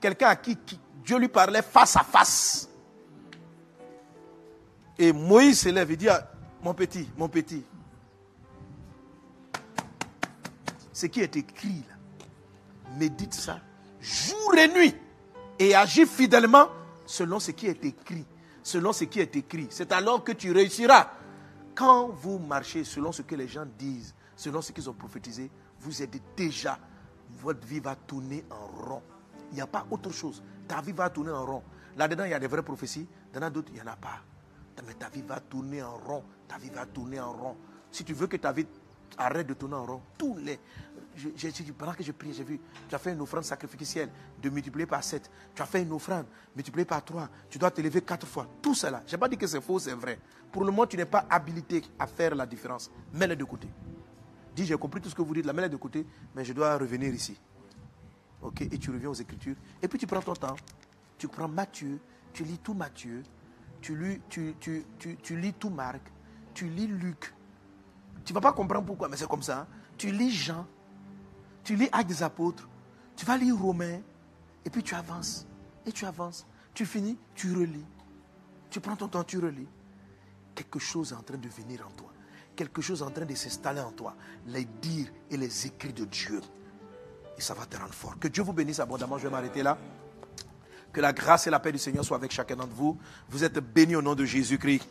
Speaker 1: Quelqu'un à qui, Dieu lui parlait face à face. Et Moïse se lève et dit, mon petit, mon petit, ce qui est écrit là, médite ça jour et nuit et agis fidèlement selon ce qui est écrit. Selon ce qui est écrit. C'est alors que tu réussiras. Quand vous marchez selon ce que les gens disent, selon ce qu'ils ont prophétisé, vous êtes déjà, votre vie va tourner en rond. Il n'y a pas autre chose. Ta vie va tourner en rond. Là-dedans, il y a des vraies prophéties. Dans d'autres, il n'y en a pas. Mais ta vie va tourner en rond. Ta vie va tourner en rond. Si tu veux que ta vie arrête de tourner en rond, tous les. J'ai- dit, pendant que je prie, j'ai vu, tu as fait une offrande sacrificielle de multiplier par 7. Tu as fait une offrande multipliée par 3. Tu dois te lever 4 fois. Tout cela. Je n'ai pas dit que c'est faux, c'est vrai. Pour le moment, tu n'es pas habilité à faire la différence. Mets-le de côté. Dis, j'ai compris tout ce que vous dites, la mets-le de côté, mais je dois revenir ici. Ok, et tu reviens aux Écritures. Et puis tu prends ton temps. Tu prends Matthieu, tu lis tout Matthieu, tu lis tout Marc, tu lis Luc. Tu ne vas pas comprendre pourquoi, mais c'est comme ça. hein. Tu lis Jean, tu lis Actes des Apôtres, tu vas lire Romains, et puis tu avances. Et tu avances. Tu finis, tu relis. Tu prends ton temps, tu relis. Quelque chose est en train de venir en toi. Quelque chose est en train de s'installer en toi. Les dires et les écrits de Dieu. Et ça va te rendre fort. Que Dieu vous bénisse abondamment. Je vais m'arrêter là. Que la grâce et la paix du Seigneur soient avec chacun d'entre vous. Vous êtes bénis au nom de Jésus-Christ.